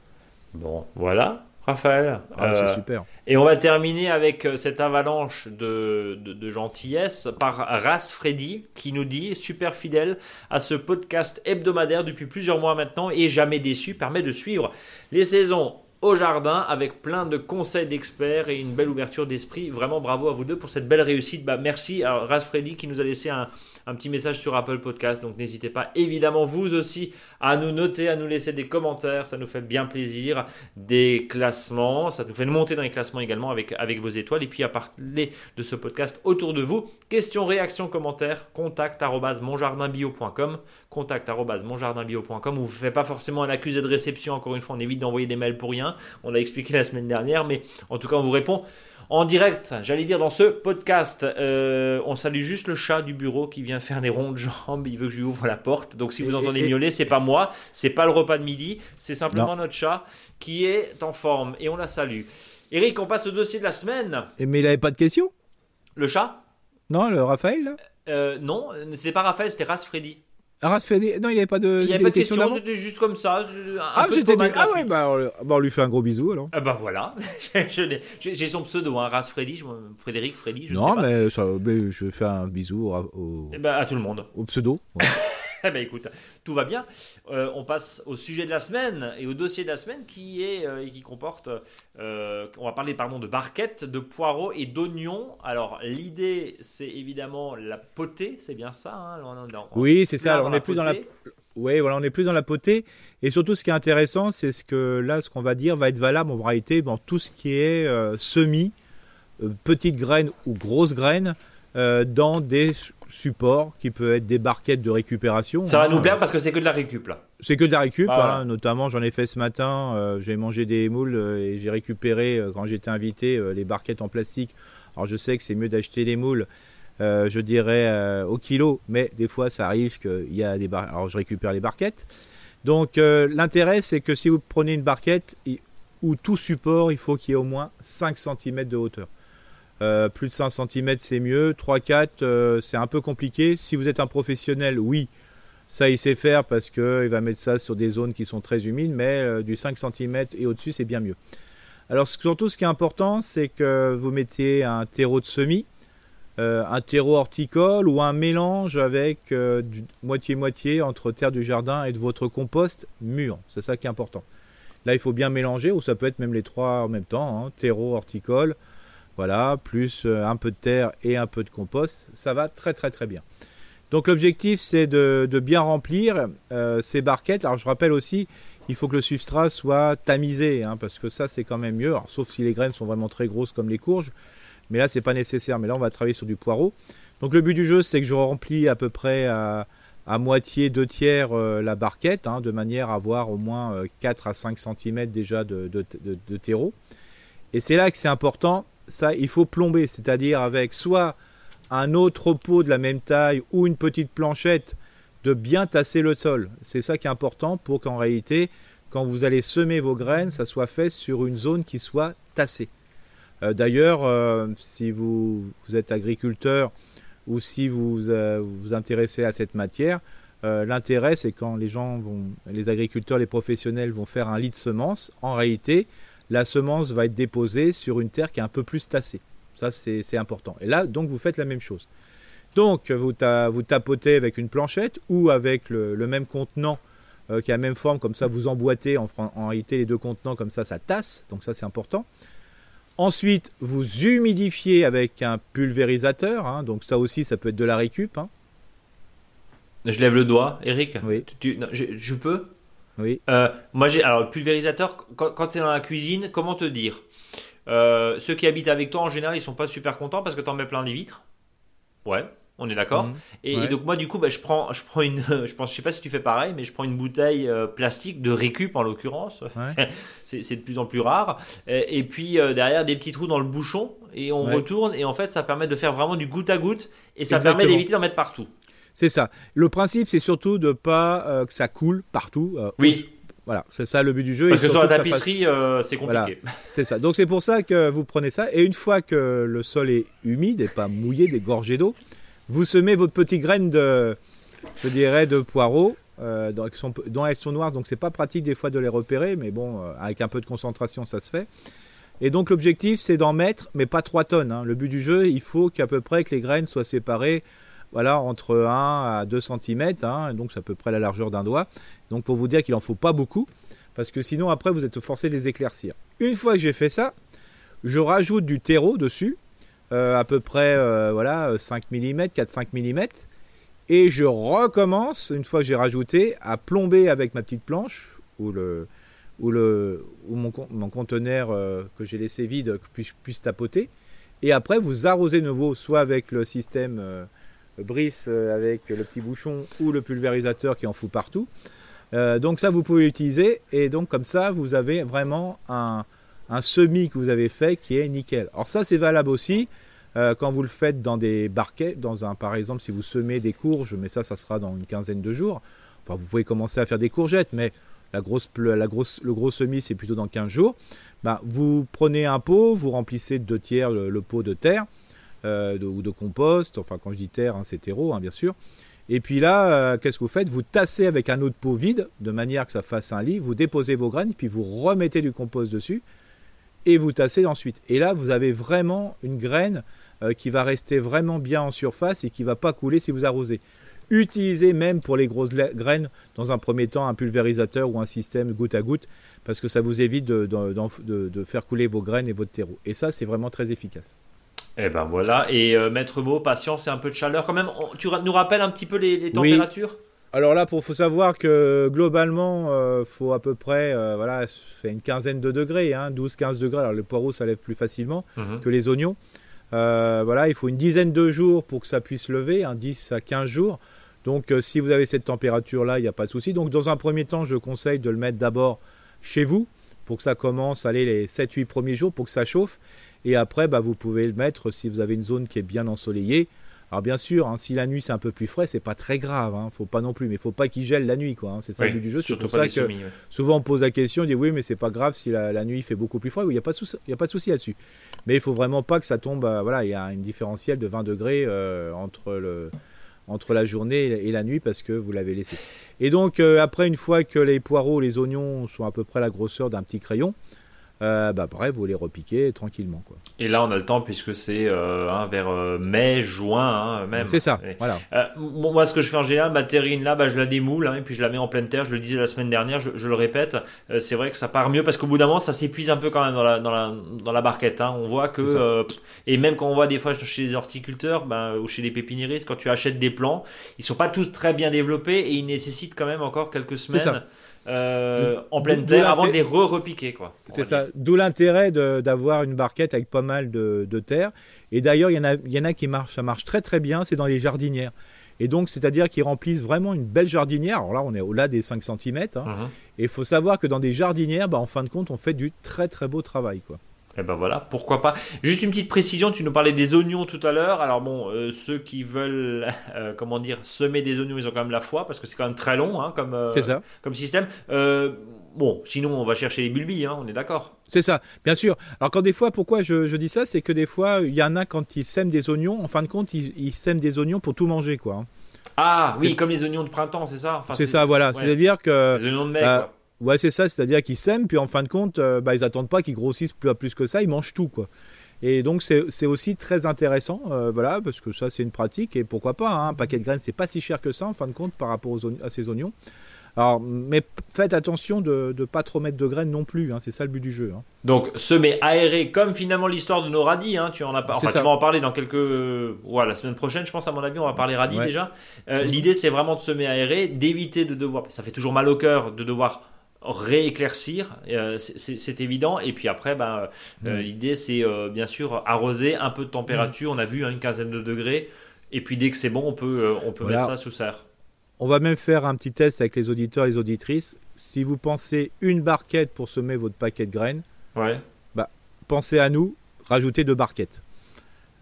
Bon, voilà, Raphaël. Ah, c'est euh, super. Et on va terminer avec euh, cette avalanche de, de, gentillesse par Ras Freddy qui nous dit, super fidèle à ce podcast hebdomadaire depuis plusieurs mois maintenant et jamais déçu, permet de suivre les saisons au jardin avec plein de conseils d'experts et une belle ouverture d'esprit. Vraiment bravo à vous deux pour cette belle réussite. Bah, merci à Ras Freddy qui nous a laissé un, un petit message sur Apple Podcast. Donc n'hésitez pas évidemment vous aussi à nous noter, à nous laisser des commentaires. Ça nous fait bien plaisir. Des classements, ça nous fait monter dans les classements également avec, vos étoiles. Et puis à parler de ce podcast autour de vous. Questions, réactions, commentaires, contact monjardinbio.com contact monjardinbio.com. Vous ne faites pas forcément un accusé de réception. Encore une fois, on évite d'envoyer des mails pour rien. On l'a expliqué la semaine dernière, mais en tout cas, on vous répond en direct, j'allais dire dans ce podcast. Euh, on salue juste le chat du bureau qui vient faire des ronds de jambes. Il veut que je lui ouvre la porte. Donc si vous entendez miauler, c'est pas moi, c'est pas le repas de midi, c'est simplement notre chat qui est en forme et on la salue. Eric, on passe au dossier de la semaine. Mais il n'avait pas de questions? Le chat? Non, le Raphaël là? Euh, Non, c'était pas Raphaël, c'était Ras Freddy. Ras Freddy Non, il n'y avait pas de, il y avait pas de questions, c'était juste comme ça. ah, c'était ah ouais, bah on, lui fait un gros bisou alors. Ah bah voilà, [LAUGHS] j'ai son pseudo, hein, Ras Freddy, Frédéric Freddy, je non, ne sais pas. mais, ça, mais je fais un bisou au, au... Eh ben, à tout le monde. Au pseudo. [LAUGHS] Eh [LAUGHS] ben écoute, tout va bien. Euh, on passe au sujet de la semaine et au dossier de la semaine qui est euh, et qui comporte. Euh, on va parler pardon de barquettes, de poireaux et d'oignons. Alors l'idée, c'est évidemment la potée, c'est bien ça. Hein oui, c'est ça. Alors on est plus dans la. Oui, voilà, on est plus dans la potée. Et surtout, ce qui est intéressant, c'est ce que là, ce qu'on va dire va être valable en réalité dans tout ce qui est semis, petites graines ou grosses graines, dans des support qui peut être des barquettes de récupération. Ça va nous plaire parce que c'est que de la récup là. C'est que de la récup, ah, hein, notamment j'en ai fait ce matin, euh, j'ai mangé des moules euh, et j'ai récupéré euh, quand j'étais invité les barquettes en plastique. Alors je sais que c'est mieux d'acheter les moules, je dirais au kilo, mais des fois ça arrive qu'il y a des barquettes. Alors je récupère les barquettes. Donc l'intérêt c'est que si vous prenez une barquette ou tout support, il faut qu'il y ait au moins 5 cm de hauteur. Euh, plus de 5 cm, c'est mieux. 3-4, euh, c'est un peu compliqué. Si vous êtes un professionnel, oui, ça il sait faire parce qu'il va mettre ça sur des zones qui sont très humides, mais euh, du 5 cm et au-dessus, c'est bien mieux. Alors surtout, ce qui est important, c'est que vous mettiez un terreau de semis, un terreau horticole ou un mélange avec moitié-moitié entre terre du jardin et de votre compost mûr. C'est ça qui est important. Là, il faut bien mélanger, ou ça peut être même les trois en même temps, hein, terreau, horticole, voilà, plus euh, un peu de terre et un peu de compost, ça va très très très bien. Donc l'objectif c'est de, bien remplir euh, ces barquettes. Alors je rappelle aussi, il faut que le substrat soit tamisé, hein, parce que ça c'est quand même mieux, sauf si les graines sont vraiment très grosses comme les courges, mais là c'est pas nécessaire, mais là on va travailler sur du poireau. Donc le but du jeu c'est que je remplis à peu près à, moitié, deux tiers euh, la barquette, hein, de manière à avoir au moins 4 à 5 cm déjà de, de terreau. Et c'est là que c'est important, ça, il faut plomber, c'est-à-dire avec soit un autre pot de la même taille ou une petite planchette de bien tasser le sol. C'est ça qui est important pour qu'en réalité, quand vous allez semer vos graines, ça soit fait sur une zone qui soit tassée. Euh, d'ailleurs, euh, si vous, êtes agriculteur ou si vous euh, vous intéressez à cette matière, l'intérêt c'est quand les gens vont, les agriculteurs, les professionnels vont faire un lit de semences, en réalité, la semence va être déposée sur une terre qui est un peu plus tassée. Ça, c'est important. Et là, donc, vous faites la même chose. Donc, vous, vous tapotez avec une planchette ou avec le, même contenant euh, qui a la même forme, comme ça, vous emboîtez en, en, réalité les deux contenants, comme ça, ça tasse. Donc, ça, c'est important. Ensuite, vous humidifiez avec un pulvérisateur. Hein. donc, ça aussi, ça peut être de la récup. Hein. Je lève le doigt, Eric. Oui. je peux? Oui. Euh, moi, j'ai alors pulvérisateur. Quand, tu es dans la cuisine, comment te dire? Euh, Ceux qui habitent avec toi en général, ils sont pas super contents parce que tu en mets plein les vitres. Ouais. On est d'accord. Mhm. et, donc moi du coup, bah, je prends, je prends une, [LAUGHS] je pense, je sais pas si tu fais pareil, mais je prends une bouteille euh, plastique de récup en l'occurrence. [LAUGHS] C'est de plus en plus rare. Et, puis derrière des petits trous dans le bouchon et on retourne et en fait ça permet de faire vraiment du goutte à goutte et ça permet d'éviter d'en mettre partout. C'est ça. Le principe, c'est surtout de pas euh, que ça coule partout. Euh, oui. Voilà, c'est ça le but du jeu. Parce que sur la tapisserie, euh, c'est compliqué. [LAUGHS] c'est ça. Donc c'est pour ça que vous prenez ça. Et une fois que le sol est humide et pas mouillé, dégorgé d'eau, vous semez votre petite graine de, je dirais, de poireaux. dont, elles sont, dont, elles sont, noires, donc c'est pas pratique des fois de les repérer, mais bon, avec un peu de concentration, ça se fait. Et donc l'objectif, c'est d'en mettre, mais pas 3 tonnes. Hein. Le but du jeu, il faut qu'à peu près que les graines soient séparées voilà, entre 1 à 2 cm, hein, donc c'est à peu près la largeur d'un doigt. Donc pour vous dire qu'il n'en faut pas beaucoup, parce que sinon après vous êtes forcé de les éclaircir. Une fois que j'ai fait ça, je rajoute du terreau dessus, euh, à peu près euh, voilà, 5 mm, 4-5 mm, Et je recommence, une fois que j'ai rajouté, à plomber avec ma petite planche ou, le, ou, le, ou mon, mon conteneur euh, que j'ai laissé vide que puisse, puisse tapoter. Et après, vous arrosez nouveau, soit avec le système Brice euh, avec le petit bouchon ou le pulvérisateur qui en fout partout. Euh, donc ça, vous pouvez l'utiliser. Et donc comme ça, vous avez vraiment un, semis que vous avez fait qui est nickel. Alors ça, c'est valable aussi euh, quand vous le faites dans des barquets, dans un, par exemple, si vous semez des courges, mais ça, ça sera dans une quinzaine de jours. Enfin, vous pouvez commencer à faire des courgettes, mais la grosse, la grosse, le gros semis, c'est plutôt dans 15 jours. Ben, vous prenez un pot, vous remplissez de deux tiers le, pot de terre de, ou de compost. Enfin, quand je dis terre, hein, c'est terreau, hein, bien sûr. Et puis là, euh, qu'est-ce que vous faites? Vous tassez avec un autre pot vide, de manière que ça fasse un lit. Vous déposez vos graines, puis vous remettez du compost dessus, et vous tassez ensuite. Et là, vous avez vraiment une graine euh, qui va rester vraiment bien en surface et qui va pas couler si vous arrosez. Utilisez même pour les grosses graines, dans un premier temps, un pulvérisateur ou un système goutte à goutte, parce que ça vous évite de, de, de, de faire couler vos graines et votre terreau. Et ça, c'est vraiment très efficace. Eh ben voilà, et euh, maître mot, patience et un peu de chaleur quand même. On, tu nous rappelles un petit peu les, les températures? Oui. Alors là, il faut savoir que globalement, il euh, faut à peu près, euh, voilà, c'est une quinzaine de degrés, hein, 12-15 degrés. Alors les poireaux, ça lève plus facilement -hmm. que les oignons. Euh, voilà, il faut une dizaine de jours pour que ça puisse lever, hein, 10 à 15 jours. Donc si vous avez cette température-là, il n'y a pas de souci. Donc dans un premier temps, je conseille de le mettre d'abord chez vous pour que ça commence, allez, les 7-8 premiers jours, pour que ça chauffe. Et après, bah, vous pouvez le mettre si vous avez une zone qui est bien ensoleillée. Alors bien sûr, hein, si la nuit c'est un peu plus frais, c'est pas très grave, hein, faut pas non plus, mais faut pas qu'il gèle la nuit, quoi. Hein, c'est ça oui, le but du jeu. C'est pour ça que ouais. souvent on pose la question, on dit oui, mais c'est pas grave si la, la, nuit fait beaucoup plus froid. Il n'y a pas de souci, il y a pas de souci là-dessus. Mais il faut vraiment pas que ça tombe. Euh, voilà, il y a une différentielle de 20 degrés euh, entre le entre la journée et la nuit parce que vous l'avez laissé. Et donc euh, après, une fois que les poireaux, les oignons sont à peu près la grosseur d'un petit crayon, euh, bah pareil, vous les repiquez tranquillement. Quoi. Et là, on a le temps puisque c'est euh, hein, vers euh, mai, juin hein, même. C'est ça, voilà. bon, moi, ce que je fais en général, ma terrine là, bah, je la démoule hein, et puis je la mets en pleine terre. Je le disais la semaine dernière, je, je le répète, c'est vrai que ça part mieux parce qu'au bout d'un moment, ça s'épuise un peu quand même dans la, dans la, dans la barquette. On voit que, et même quand on voit des fois chez les horticulteurs bah, ou chez les pépiniéristes, quand tu achètes des plants, ils sont pas tous très bien développés et ils nécessitent quand même encore quelques semaines. Euh, en pleine terre avant de les re-repiquer. C'est ça. D'où l'intérêt d'avoir une barquette avec pas mal de, de terre. Et d'ailleurs, il y, y, en a qui marchent, ça marche très très bien, c'est dans les jardinières. Et donc, c'est-à-dire qu'ils remplissent vraiment une belle jardinière. Alors là, on est au-delà des 5 cm. Hein. Uh -huh. Et il faut savoir que dans des jardinières, bah, en fin de compte, on fait du très très beau travail. Quoi. Et ben voilà, pourquoi pas. Juste une petite précision, tu nous parlais des oignons tout à l'heure. Alors bon, euh, ceux qui veulent, [LAUGHS] euh, comment dire, semer des oignons, ils ont quand même la foi parce que c'est quand même très long hein, comme, euh, comme système. bon, sinon on va chercher les bulbilles, hein, on est d'accord. C'est ça, bien sûr. Alors quand des fois, pourquoi je, je dis ça, c'est que des fois, il y en a quand ils sèment des oignons, en fin de compte, ils, ils sèment des oignons pour tout manger, quoi. hein. Ah oui, comme les oignons de printemps, c'est ça. Enfin, c'est ça, voilà. Ouais. C'est-à-dire que. Les oignons de mai, quoi. Ouais, c'est ça, c'est-à-dire qu'ils sèment, puis en fin de compte, euh, bah, ils attendent pas qu'ils grossissent plus, plus que ça, ils mangent tout, quoi. Et donc c'est aussi très intéressant, euh, voilà, parce que ça c'est une pratique, et pourquoi pas, hein, un paquet de graines c'est pas si cher que ça en fin de compte par rapport aux à ces oignons. Alors, mais faites attention de ne pas trop mettre de graines non plus, hein, c'est ça le but du jeu. Hein. Donc semer aéré, comme finalement l'histoire de nos radis, hein, tu en as enfin, tu vas en parler dans quelques, ouais, la semaine prochaine, je pense à mon avis, on va parler radis ouais. déjà. Euh. L'idée c'est vraiment de semer aéré, d'éviter de devoir, ça fait toujours mal au cœur de devoir rééclaircir, euh, c'est évident. Et puis après, ben, euh, mmh. l'idée c'est euh, bien sûr arroser un peu de température. Mmh. On a vu hein, une quinzaine de degrés. Et puis dès que c'est bon, on peut, on peut voilà. mettre ça sous serre. On va même faire un petit test avec les auditeurs et les auditrices. Si vous pensez une barquette pour semer votre paquet de graines, ouais. bah, pensez à nous, rajoutez deux barquettes.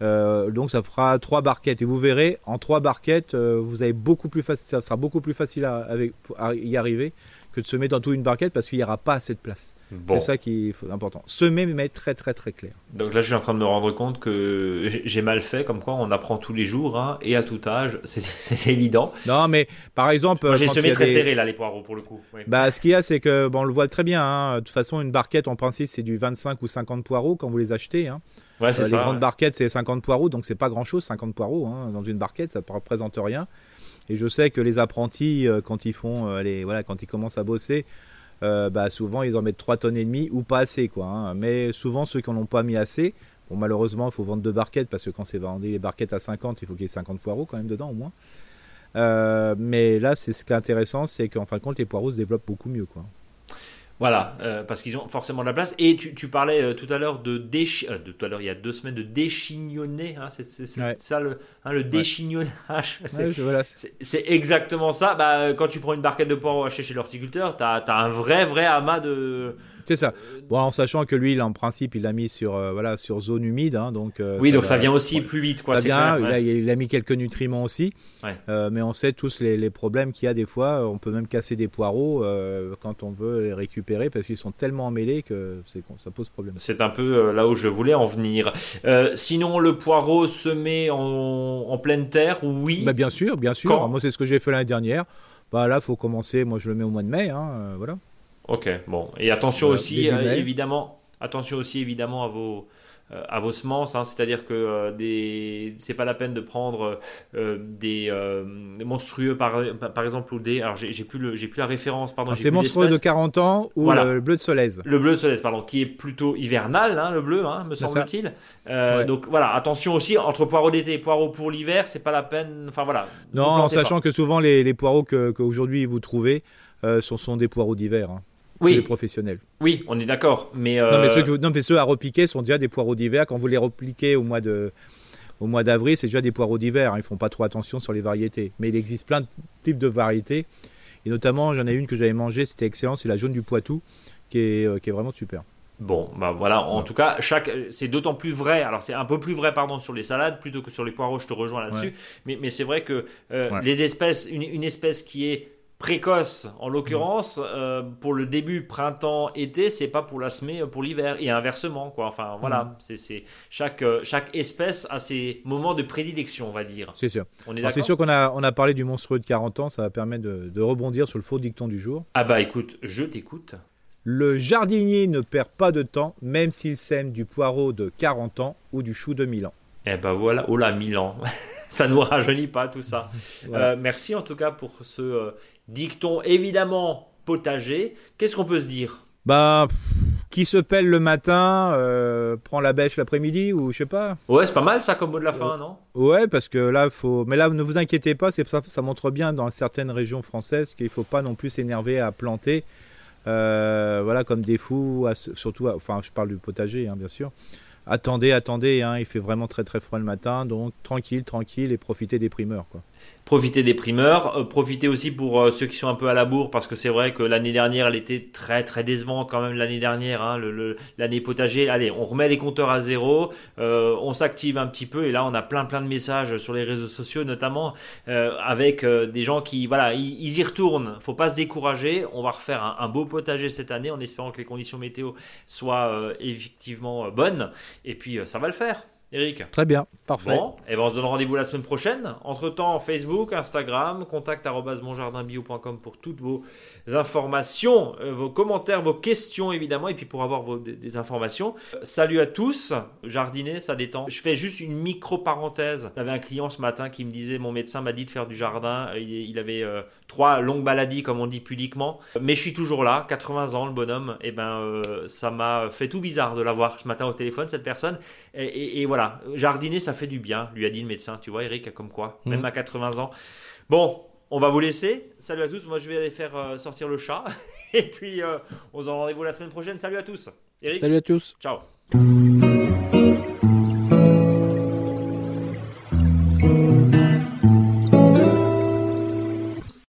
Donc ça fera trois barquettes et vous verrez en trois barquettes vous avez beaucoup plus facile, ça sera beaucoup plus facile à, avec, à y arriver que de semer dans toute une barquette parce qu'il n'y aura pas assez de place. Bon. C'est ça qui est important. Semer mais très très très clair. Donc là je suis en train de me rendre compte que j'ai mal fait, comme quoi on apprend tous les jours hein, et à tout âge, [LAUGHS] c'est évident. Non mais par exemple... j'ai semé très des... serré là les poireaux pour le coup. Oui. Bah ce qu'il y a c'est que bon, on le voit très bien, hein. de toute façon une barquette en principe c'est du 25 ou 50 poireaux quand vous les achetez. Hein. Ouais, euh, les ça, grandes ouais. barquettes, c'est 50 poireaux, donc c'est pas grand chose, 50 poireaux. Hein. Dans une barquette, ça ne représente rien. Et je sais que les apprentis, euh, quand ils font, euh, voilà, quand ils commencent à bosser, euh, bah, souvent ils en mettent 3 tonnes et demie ou pas assez. Quoi, hein. Mais souvent, ceux qui n'en ont pas mis assez, bon, malheureusement, il faut vendre deux barquettes parce que quand c'est vendu les barquettes à 50, il faut qu'il y ait 50 poireaux quand même dedans au moins. Mais là, c'est ce qui est intéressant, c'est qu'en fin de compte, les poireaux se développent beaucoup mieux. Voilà, euh, parce qu'ils ont forcément de la place. Et tu, tu parlais euh, tout à l'heure de, déchi euh, de tout à l'heure, il y a deux semaines, de déchignonner. Hein, c'est ça le, hein, le déchignonnage. [LAUGHS] C'est exactement ça. Bah, quand tu prends une barquette de poireaux hachés chez l'horticulteur, tu as, as, un vrai, vrai amas de, c'est ça. Bon, en sachant que lui, en principe, il l'a mis sur, euh, voilà, sur zone humide. Hein, donc, euh, oui, donc ça vient aussi plus vite. Quoi, ça vient, il, a, mis quelques nutriments aussi. Euh, mais on sait tous les, problèmes qu'il y a des fois. On peut même casser des poireaux quand on veut les récupérer parce qu'ils sont tellement emmêlés que ça pose problème. C'est un peu là où je voulais en venir. sinon, le poireau semé en, en pleine terre, oui? Bah, bien sûr, bien sûr. Moi, c'est ce que j'ai fait l'année dernière. Bah, là, il faut commencer. Moi, je le mets au mois de mai. Hein, voilà. Ok, bon. Et attention aussi, euh, évidemment, attention aussi évidemment à vos, euh, à vos semences, hein. c'est-à-dire que euh, des, c'est pas la peine de prendre des, monstrueux par, par exemple ou des, alors j'ai, plus le, j'ai plus la référence, pardon. Ah, c'est monstrueux de 40 ans ou le, bleu de Solèze. Le bleu de Solèze, pardon, qui est plutôt hivernal, hein, le bleu, hein, me semble-t-il. Donc voilà, attention aussi entre poireaux d'été et poireaux pour l'hiver, c'est pas la peine, enfin voilà. Non, en sachant que souvent les, les poireaux que, qu'aujourd'hui vous trouvez sont, sont des poireaux d'hiver oui. les professionnels. Oui, on est d'accord. Mais, non, mais ceux euh, non, mais ceux à repiquer sont déjà des poireaux d'hiver. Quand vous les repliquez au mois de au mois d'avril, c'est déjà des poireaux d'hiver. Ils Ils font pas trop attention sur les variétés. Mais il existe plein de types de variétés. Et notamment, j'en ai une que j'avais mangée, c'était excellent, c'est la jaune du Poitou, qui est, euh, qui est vraiment super. Bon, bah voilà, en tout cas, chaque, c'est d'autant plus vrai, alors c'est un peu plus vrai, pardon, sur les salades plutôt que sur les poireaux, je te rejoins là-dessus, mais, mais c'est vrai que euh, les espèces, une, espèce qui est précoce en l'occurrence mm. euh, pour le début printemps été c'est pas pour la semer pour l'hiver et inversement quoi. Enfin voilà mm. c'est chaque euh, chaque espèce a ses moments de prédilection on va dire. C'est sûr. C'est sûr qu'on a on a parlé du monstrueux de 40 ans ça va permettre de, de rebondir sur le faux dicton du jour. Ah bah écoute je t'écoute. Le jardinier ne perd pas de temps même s'il sème du poireau de 40 ans ou du chou de 1000 ans. Eh ben voilà. Oh là 1000 ans [LAUGHS] ça ne nous rajeunit pas tout ça. Euh, merci en tout cas pour ce Dicton évidemment potager. Qu'est-ce qu'on peut se dire? Bah, qui se pèle le matin euh, prend la bêche l'après-midi ou je sais pas? Ouais, c'est pas mal ça comme mot de la fin, non? Ouais, parce que là, faut. Mais là, ne vous inquiétez pas, c'est ça, ça montre bien dans certaines régions françaises qu'il faut pas non plus s'énerver à planter. Euh, voilà, comme des fous, surtout, enfin, je parle du potager, hein, bien sûr. Attendez, attendez, hein, il fait vraiment très très froid le matin, donc tranquille, tranquille et profitez des primeurs, quoi profiter des primeurs, euh, profiter aussi pour euh, ceux qui sont un peu à la bourre parce que c'est vrai que l'année dernière elle était très très décevante quand même l'année dernière, hein, l'année potager. Allez, on remet les compteurs à zéro, euh, on s'active un petit peu et là on a plein plein de messages sur les réseaux sociaux notamment avec des gens qui voilà ils, y retournent. Faut pas se décourager, on va refaire un, un, beau potager cette année en espérant que les conditions météo soient effectivement bonnes et puis ça va le faire. Eric Très bien, parfait. Bon, et eh ben on se donne rendez-vous la semaine prochaine. Entre-temps, Facebook, Instagram, contact monjardinbio.com pour toutes vos informations, euh, vos commentaires, vos questions évidemment, et puis pour avoir vos, des, informations. Euh, salut à tous, jardiner, ça détend. Je fais juste une micro-parenthèse. J'avais un client ce matin qui me disait, mon médecin m'a dit de faire du jardin. Il, il avait euh, trois longues maladies, comme on dit pudiquement. Mais je suis toujours là, 80 ans, le bonhomme. Et eh ben, ça m'a fait tout bizarre de l'avoir ce matin au téléphone, cette personne. et voilà jardiner, ça fait du bien, lui a dit le médecin. Tu vois, Eric, comme quoi, même mhm. à 80 ans. Bon, on va vous laisser. Salut à tous. Moi, je vais aller faire euh, sortir le chat. [LAUGHS] Et puis, euh, on se rendez-vous la semaine prochaine. Salut à tous. Eric. Salut à tous. Ciao.